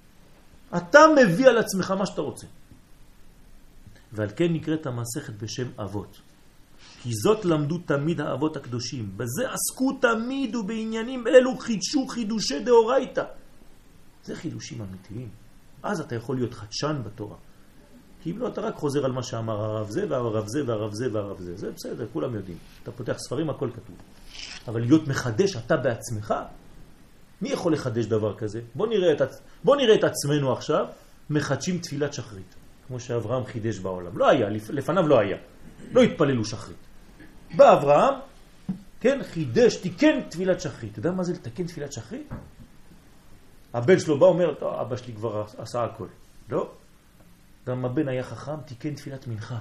[COUGHS] אתה מביא על עצמך מה שאתה רוצה. ועל כן נקראת המסכת בשם אבות. כי זאת למדו תמיד האבות הקדושים. בזה עסקו תמיד ובעניינים אלו חידשו חידושי דאורייתא. זה חידושים אמיתיים. אז אתה יכול להיות חדשן בתורה. כי אם לא, אתה רק חוזר על מה שאמר הרב זה והרב זה והרב זה והרב זה. זה בסדר, כולם יודעים. אתה פותח ספרים, הכל כתוב. אבל להיות מחדש אתה בעצמך, מי יכול לחדש דבר כזה? בוא נראה את, בוא נראה את עצמנו עכשיו, מחדשים תפילת שחרית, כמו שאברהם חידש בעולם. לא היה, לפניו לא היה. לא התפללו שחרית. בא אברהם, כן, חידש, תיקן תפילת שחרית. אתה יודע מה זה לתקן תפילת שחרית? הבן שלו בא אומר, טוב, אבא שלי כבר עשה הכל. לא. גם הבן היה חכם, תיקן תפילת מנחה.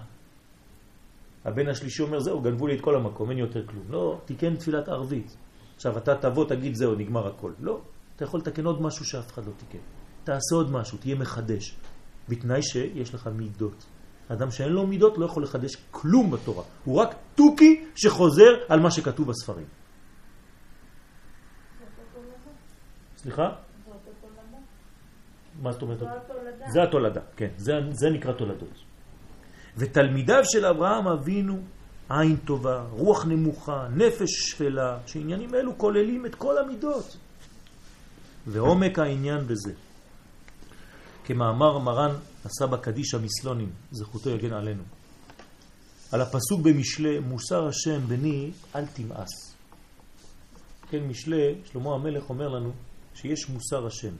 הבן השלישי אומר, זהו, גנבו לי את כל המקום, אין יותר כלום. לא, תיקן תפילת ערבית. עכשיו, אתה תבוא, תגיד, זהו, נגמר הכל. לא, אתה יכול לתקן עוד משהו שאף אחד לא תיקן. תעשה עוד משהו, תהיה מחדש. בתנאי שיש לך מידות. אדם שאין לו מידות לא יכול לחדש כלום בתורה. הוא רק תוכי שחוזר על מה שכתוב בספרים. סליחה? מה זאת אומרת? זה התולדה, כן, זה, זה נקרא תולדות. ותלמידיו של אברהם אבינו, עין טובה, רוח נמוכה, נפש שפלה, שעניינים אלו כוללים את כל המידות. ועומק העניין בזה. כמאמר מרן הסבא קדיש המסלונים, זכותו יגן עלינו. על הפסוק במשלי, מוסר השם בני אל תמאס. כן, משלי, שלמה המלך אומר לנו שיש מוסר השם.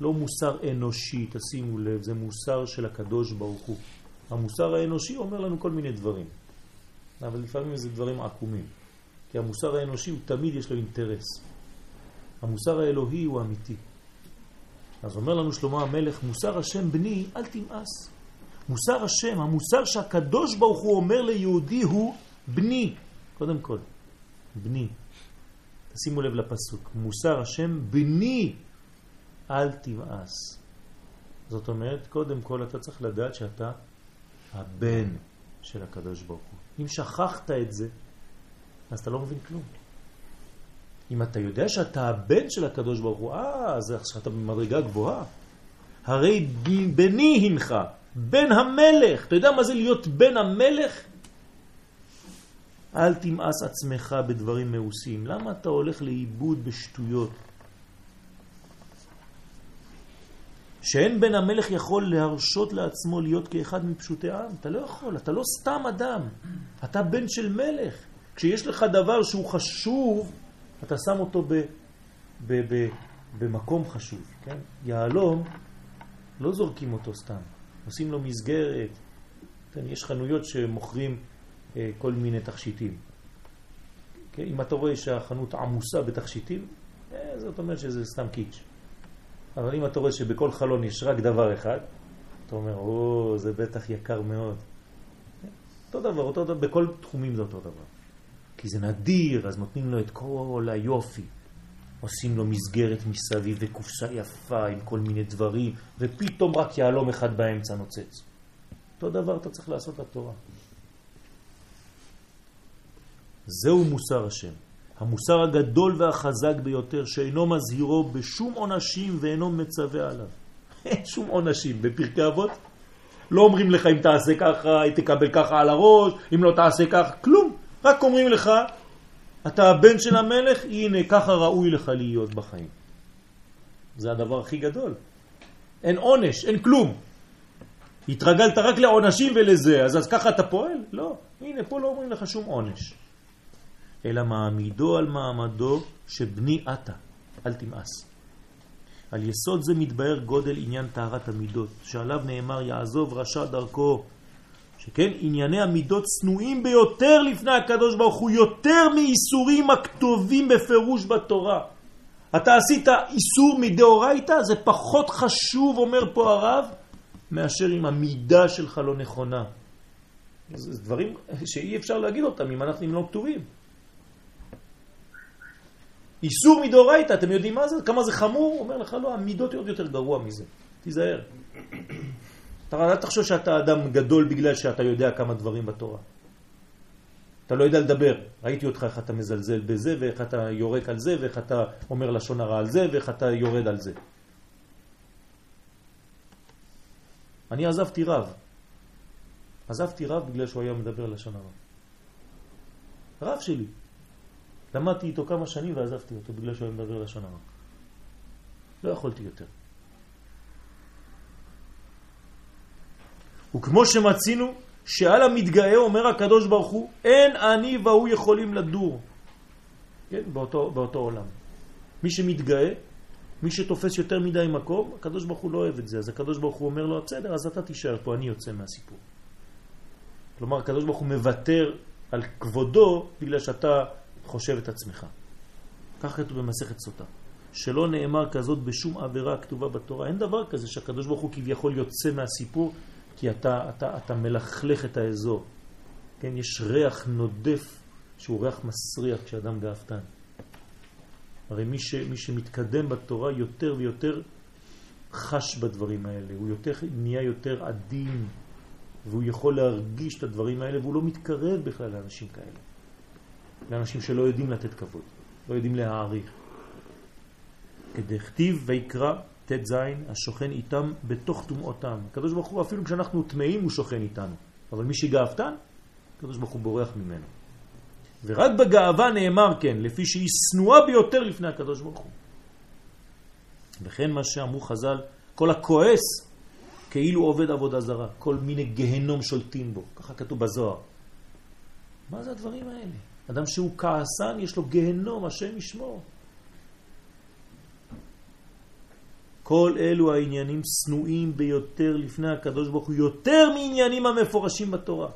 לא מוסר אנושי, תשימו לב, זה מוסר של הקדוש ברוך הוא. המוסר האנושי אומר לנו כל מיני דברים, אבל לפעמים זה דברים עקומים. כי המוסר האנושי הוא תמיד יש לו אינטרס. המוסר האלוהי הוא אמיתי. אז אומר לנו שלמה המלך, מוסר השם בני, אל תמאס. מוסר השם, המוסר שהקדוש ברוך הוא אומר ליהודי הוא בני. קודם כל, בני. תשימו לב לפסוק, מוסר השם בני, אל תמאס. זאת אומרת, קודם כל אתה צריך לדעת שאתה הבן של הקדוש ברוך הוא. אם שכחת את זה, אז אתה לא מבין כלום. אם אתה יודע שאתה הבן של הקדוש ברוך הוא, אה, אז אתה במדרגה גבוהה. הרי בני הנך, בן המלך. אתה יודע מה זה להיות בן המלך? אל תמאס עצמך בדברים מאוסים. למה אתה הולך לאיבוד בשטויות? שאין בן המלך יכול להרשות לעצמו להיות כאחד מפשוטי העם. אתה לא יכול, אתה לא סתם אדם. אתה בן של מלך. כשיש לך דבר שהוא חשוב, אתה שם אותו ב, ב, ב, במקום חשוב. כן? יעלום, לא זורקים אותו סתם. עושים לו מסגרת. כן? יש חנויות שמוכרים אה, כל מיני תכשיטים. כן? אם אתה רואה שהחנות עמוסה בתכשיטים, אה, זאת אומרת שזה סתם קיץ'. אבל אם אתה רואה שבכל חלון יש רק דבר אחד, אתה אומר, או, זה בטח יקר מאוד. אותו דבר, אותו דבר, בכל תחומים זה אותו דבר. כי זה נדיר, אז נותנים לו את כל היופי. עושים לו מסגרת מסביב וקופסה יפה עם כל מיני דברים, ופתאום רק יעלום אחד באמצע נוצץ. אותו דבר אתה צריך לעשות לתורה. זהו מוסר השם. המוסר הגדול והחזק ביותר שאינו מזהירו בשום עונשים ואינו מצווה עליו. אין [LAUGHS] שום עונשים. בפרקי אבות לא אומרים לך אם תעשה ככה, תקבל ככה על הראש, אם לא תעשה ככה, כלום. רק אומרים לך, אתה הבן של המלך, הנה ככה ראוי לך להיות בחיים. זה הדבר הכי גדול. אין עונש, אין כלום. התרגלת רק לעונשים ולזה, אז, אז ככה אתה פועל? לא. הנה, פה לא אומרים לך שום עונש. אלא מעמידו על מעמדו שבני אתה, אל תמאס. על יסוד זה מתבהר גודל עניין טהרת המידות, שעליו נאמר יעזוב רשע דרכו, שכן ענייני המידות צנועים ביותר לפני הקדוש ברוך הוא, יותר מאיסורים הכתובים בפירוש בתורה. אתה עשית איסור מדאורייתא, זה פחות חשוב, אומר פה הרב, מאשר אם המידה שלך לא נכונה. זה דברים שאי אפשר להגיד אותם אם אנחנו לא כתובים. איסור מדאורייתא, אתם יודעים מה זה? כמה זה חמור? הוא אומר לך, לא, המידות עוד יותר גרוע מזה. תיזהר. אתה אל תחשוב שאתה אדם גדול בגלל שאתה יודע כמה דברים בתורה. אתה לא יודע לדבר. ראיתי אותך איך אתה מזלזל בזה, ואיך אתה יורק על זה, ואיך אתה אומר לשון הרע על זה, ואיך אתה יורד על זה. אני עזבתי רב. עזבתי רב בגלל שהוא היה מדבר לשון הרע. רב שלי. למדתי איתו כמה שנים ועזבתי אותו בגלל שהוא היה מדבר לשון הרע. לא יכולתי יותר. וכמו שמצינו שעל המתגאה אומר הקדוש ברוך הוא, אין אני והוא יכולים לדור. כן, באותו, באותו עולם. מי שמתגאה, מי שתופס יותר מדי מקום, הקדוש ברוך הוא לא אוהב את זה. אז הקדוש ברוך הוא אומר לו, בסדר, אז אתה תישאר פה, אני יוצא מהסיפור. כלומר, הקדוש ברוך הוא מוותר על כבודו בגלל שאתה חושב את עצמך. כך כתוב במסכת סוטה. שלא נאמר כזאת בשום עבירה כתובה בתורה. אין דבר כזה שהקדוש ברוך הוא כביכול יוצא מהסיפור כי אתה, אתה, אתה מלכלך את האזור. כן, יש ריח נודף שהוא ריח מסריח כשאדם גאוותן. הרי מי, ש, מי שמתקדם בתורה יותר ויותר חש בדברים האלה, הוא יותר, נהיה יותר עדין, והוא יכול להרגיש את הדברים האלה, והוא לא מתקרב בכלל לאנשים כאלה. לאנשים שלא יודעים לתת כבוד, לא יודעים להעריך. כדכתיב ויקרא ט"ז, השוכן איתם בתוך תומעותם. הקדוש ברוך הוא, אפילו כשאנחנו טמאים, הוא שוכן איתנו. אבל מי שגאוותן, הקדוש ברוך הוא בורח ממנו. ורק בגאווה נאמר כן, לפי שהיא שנואה ביותר לפני הקדוש ברוך הוא. וכן מה שאמרו חז"ל, כל הכועס כאילו עובד עבודה זרה, כל מיני גהנום שולטים בו, ככה כתוב בזוהר. מה זה הדברים האלה? אדם שהוא כעסן, יש לו גהנום, השם ישמור. כל אלו העניינים סנועים ביותר לפני הקדוש ברוך הוא, יותר מעניינים המפורשים בתורה.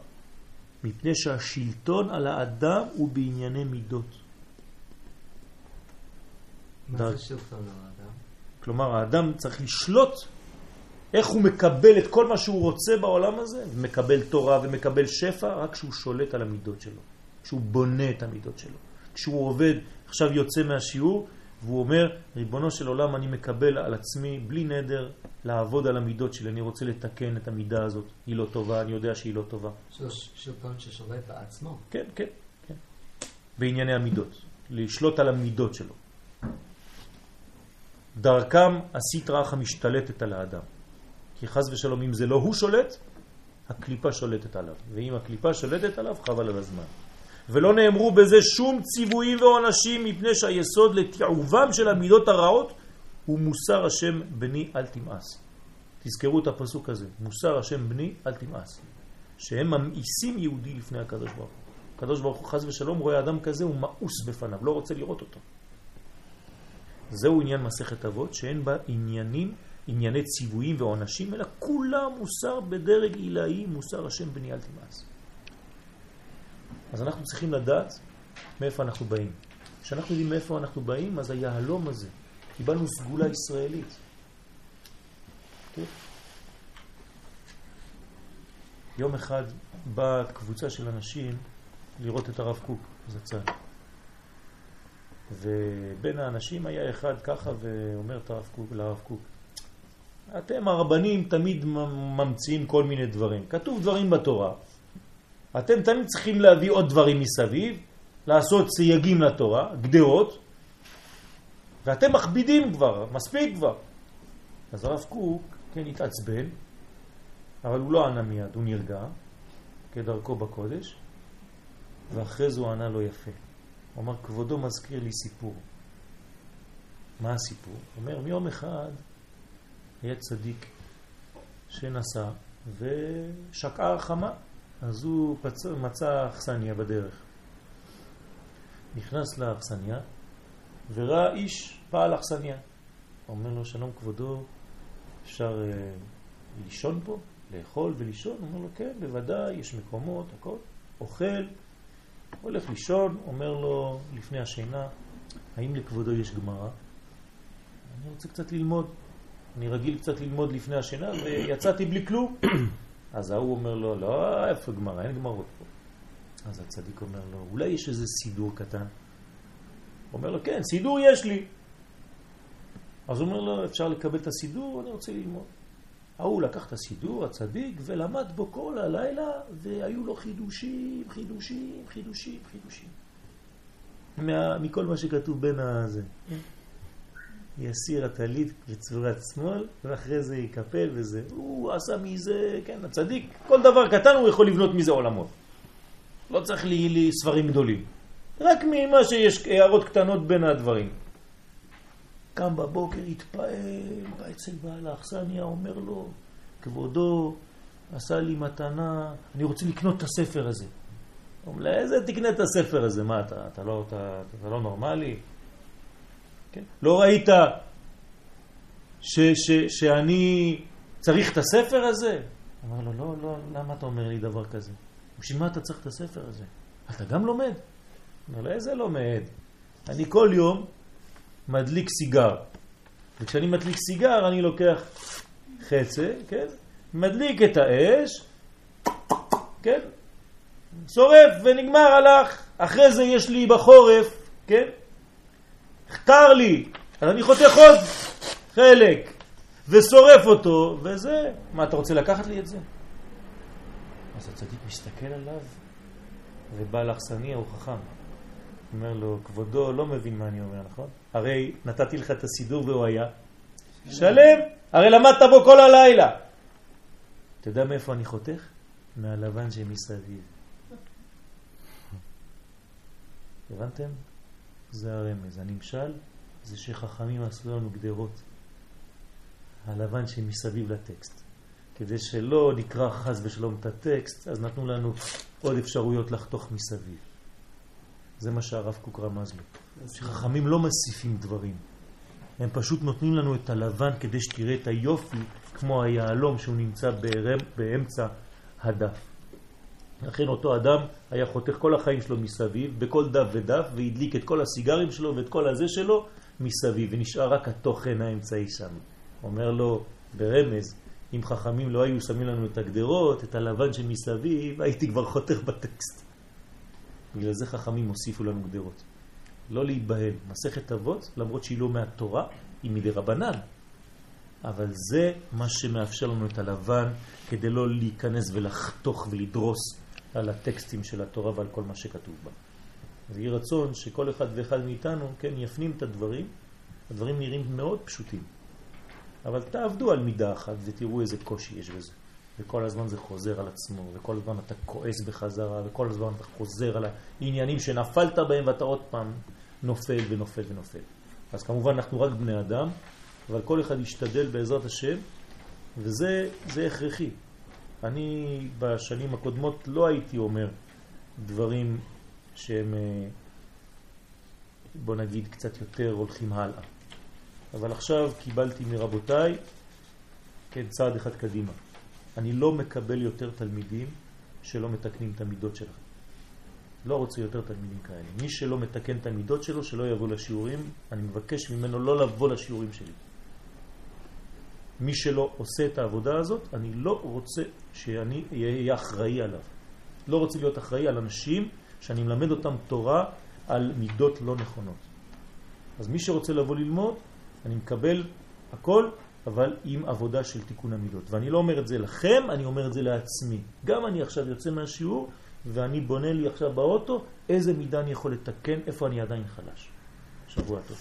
מפני שהשלטון על האדם הוא בענייני מידות. מה זה שלטון על האדם? כלומר, האדם צריך לשלוט איך הוא מקבל את כל מה שהוא רוצה בעולם הזה, מקבל תורה ומקבל שפע, רק כשהוא שולט על המידות שלו, כשהוא בונה את המידות שלו. כשהוא עובד, עכשיו יוצא מהשיעור, והוא אומר, ריבונו של עולם, אני מקבל על עצמי, בלי נדר, לעבוד על המידות שלי. אני רוצה לתקן את המידה הזאת. היא לא טובה, אני יודע שהיא לא טובה. של- שלטון ששולט בעצמו. כן, כן, כן. בענייני המידות. לשלוט על המידות שלו. דרכם הסטרא אחא משתלטת על האדם. כי חז ושלום, אם זה לא הוא שולט, הקליפה שולטת עליו. ואם הקליפה שולטת עליו, חבל על הזמן. ולא נאמרו בזה שום ציוויים ועונשים, מפני שהיסוד לתיעובם של המידות הרעות הוא מוסר השם בני אל תמאס. תזכרו את הפסוק הזה, מוסר השם בני אל תמאס. שהם ממאיסים יהודי לפני הקדוש ברוך הוא. הקדוש ברוך הוא חז ושלום רואה אדם כזה, הוא מאוס בפניו, לא רוצה לראות אותו. זהו עניין מסכת אבות, שאין בה עניינים, ענייני ציוויים ועונשים, אלא כולם מוסר בדרג עילאי, מוסר השם בני אל תמאס. אז אנחנו צריכים לדעת מאיפה אנחנו באים. כשאנחנו יודעים מאיפה אנחנו באים, אז היהלום הזה, קיבלנו סגולה ישראלית. כן? יום אחד באה קבוצה של אנשים לראות את הרב קוק זצ"ל. ובין האנשים היה אחד ככה ואומר הרב קוק, לרב קוק, אתם הרבנים תמיד ממציאים כל מיני דברים. כתוב דברים בתורה. אתם תמיד צריכים להביא עוד דברים מסביב, לעשות סייגים לתורה, גדרות, ואתם מכבידים כבר, מספיק כבר. אז הרב קוק, כן, התעצבן, אבל הוא לא ענה מיד, הוא נרגע, כדרכו בקודש, ואחרי זה הוא ענה לו יפה. הוא אמר, כבודו מזכיר לי סיפור. מה הסיפור? הוא אומר, מיום אחד היה צדיק שנסע ושקעה חמה, אז הוא פצ... מצא אכסניה בדרך. נכנס לאכסניה וראה איש בעל אכסניה. אומר לו, שלום כבודו, אפשר אה, לישון פה? לאכול ולישון? אומר לו, כן, בוודאי, יש מקומות, הכל. אוכל, הולך לישון, אומר לו לפני השינה, האם לכבודו יש גמרא? אני רוצה קצת ללמוד. אני רגיל קצת ללמוד לפני השינה ויצאתי בלי כלום. אז ההוא אומר לו, לא, איפה גמרא? אין גמרות פה. אז הצדיק אומר לו, אולי יש איזה סידור קטן? אומר לו, כן, סידור יש לי. אז הוא אומר לו, אפשר לקבל את הסידור? אני רוצה ללמוד. ההוא לקח את הסידור, הצדיק, ולמד בו כל הלילה, והיו לו חידושים, חידושים, חידושים, חידושים. מה, מכל מה שכתוב בין הזה. יסיר הטלית בצורת שמאל, ואחרי זה יקפל וזה. הוא עשה מזה, כן, הצדיק, כל דבר קטן הוא יכול לבנות מזה עולמות. לא צריך לי, לי ספרים גדולים. רק ממה שיש הערות קטנות בין הדברים. קם בבוקר, התפעל, בא אצל בעל האכסניה, אומר לו, כבודו עשה לי מתנה, אני רוצה לקנות את הספר הזה. אומר, איזה תקנה את הספר הזה? מה, אתה, אתה, לא, אתה, אתה לא נורמלי? כן? לא ראית ש, ש, שאני צריך את הספר הזה? אמר לו, לא, לא, למה אתה אומר לי דבר כזה? בשביל מה אתה צריך את הספר הזה? אתה גם לומד? אומר לו, איזה לומד? אני כל יום מדליק סיגר. וכשאני מדליק סיגר אני לוקח חצה, כן? מדליק את האש, כן? שורף ונגמר הלך. אחרי זה יש לי בחורף, כן? קר לי, אז אני חותך עוד חלק ושורף אותו, וזה, מה אתה רוצה לקחת לי את זה? אז הצדיק מסתכל עליו ובא לאכסניה, הוא חכם. אומר לו, כבודו לא מבין מה אני אומר, נכון? הרי נתתי לך את הסידור והוא היה שלם, הרי למדת בו כל הלילה. אתה יודע מאיפה אני חותך? מהלבן שמסביב. הבנתם? זה הרמז. הנמשל זה שחכמים עשו לנו גדרות. הלבן שמסביב לטקסט. כדי שלא נקרא חז ושלום את הטקסט, אז נתנו לנו עוד אפשרויות לחתוך מסביב. זה מה שהרב קוק רמז לו. שחכמים לא מוסיפים דברים. הם פשוט נותנים לנו את הלבן כדי שתראה את היופי, כמו היהלום שהוא נמצא באמצע הדף. לכן אותו אדם היה חותך כל החיים שלו מסביב, בכל דף ודף, והדליק את כל הסיגרים שלו ואת כל הזה שלו מסביב, ונשאר רק התוכן האמצעי שם. אומר לו ברמז, אם חכמים לא היו שמים לנו את הגדרות, את הלבן שמסביב, הייתי כבר חותך בטקסט. בגלל זה חכמים הוסיפו לנו גדרות. לא להיבהל. מסכת אבות, למרות שהיא לא מהתורה, היא מדי רבנן. אבל זה מה שמאפשר לנו את הלבן כדי לא להיכנס ולחתוך ולדרוס על הטקסטים של התורה ועל כל מה שכתוב בה. אז יהי רצון שכל אחד ואחד מאיתנו, כן, יפנים את הדברים. הדברים נראים מאוד פשוטים. אבל תעבדו על מידה אחת ותראו איזה קושי יש בזה. וכל הזמן זה חוזר על עצמו, וכל הזמן אתה כועס בחזרה, וכל הזמן אתה חוזר על העניינים שנפלת בהם ואתה עוד פעם נופל ונופל ונופל. אז כמובן אנחנו רק בני אדם, אבל כל אחד ישתדל בעזרת השם, וזה זה הכרחי. אני בשנים הקודמות לא הייתי אומר דברים שהם, אה, בוא נגיד, קצת יותר הולכים הלאה. אבל עכשיו קיבלתי מרבותיי, כן, צעד אחד קדימה. אני לא מקבל יותר תלמידים שלא מתקנים את המידות שלכם. לא רוצה יותר תלמידים כאלה. מי שלא מתקן את המידות שלו, שלא יבוא לשיעורים, אני מבקש ממנו לא לבוא לשיעורים שלי. מי שלא עושה את העבודה הזאת, אני לא רוצה שאני אהיה אחראי עליו. לא רוצה להיות אחראי על אנשים שאני מלמד אותם תורה על מידות לא נכונות. אז מי שרוצה לבוא ללמוד, אני מקבל הכל, אבל עם עבודה של תיקון המידות. ואני לא אומר את זה לכם, אני אומר את זה לעצמי. גם אני עכשיו יוצא מהשיעור, ואני בונה לי עכשיו באוטו איזה מידה אני יכול לתקן, איפה אני עדיין חלש. שבוע טוב.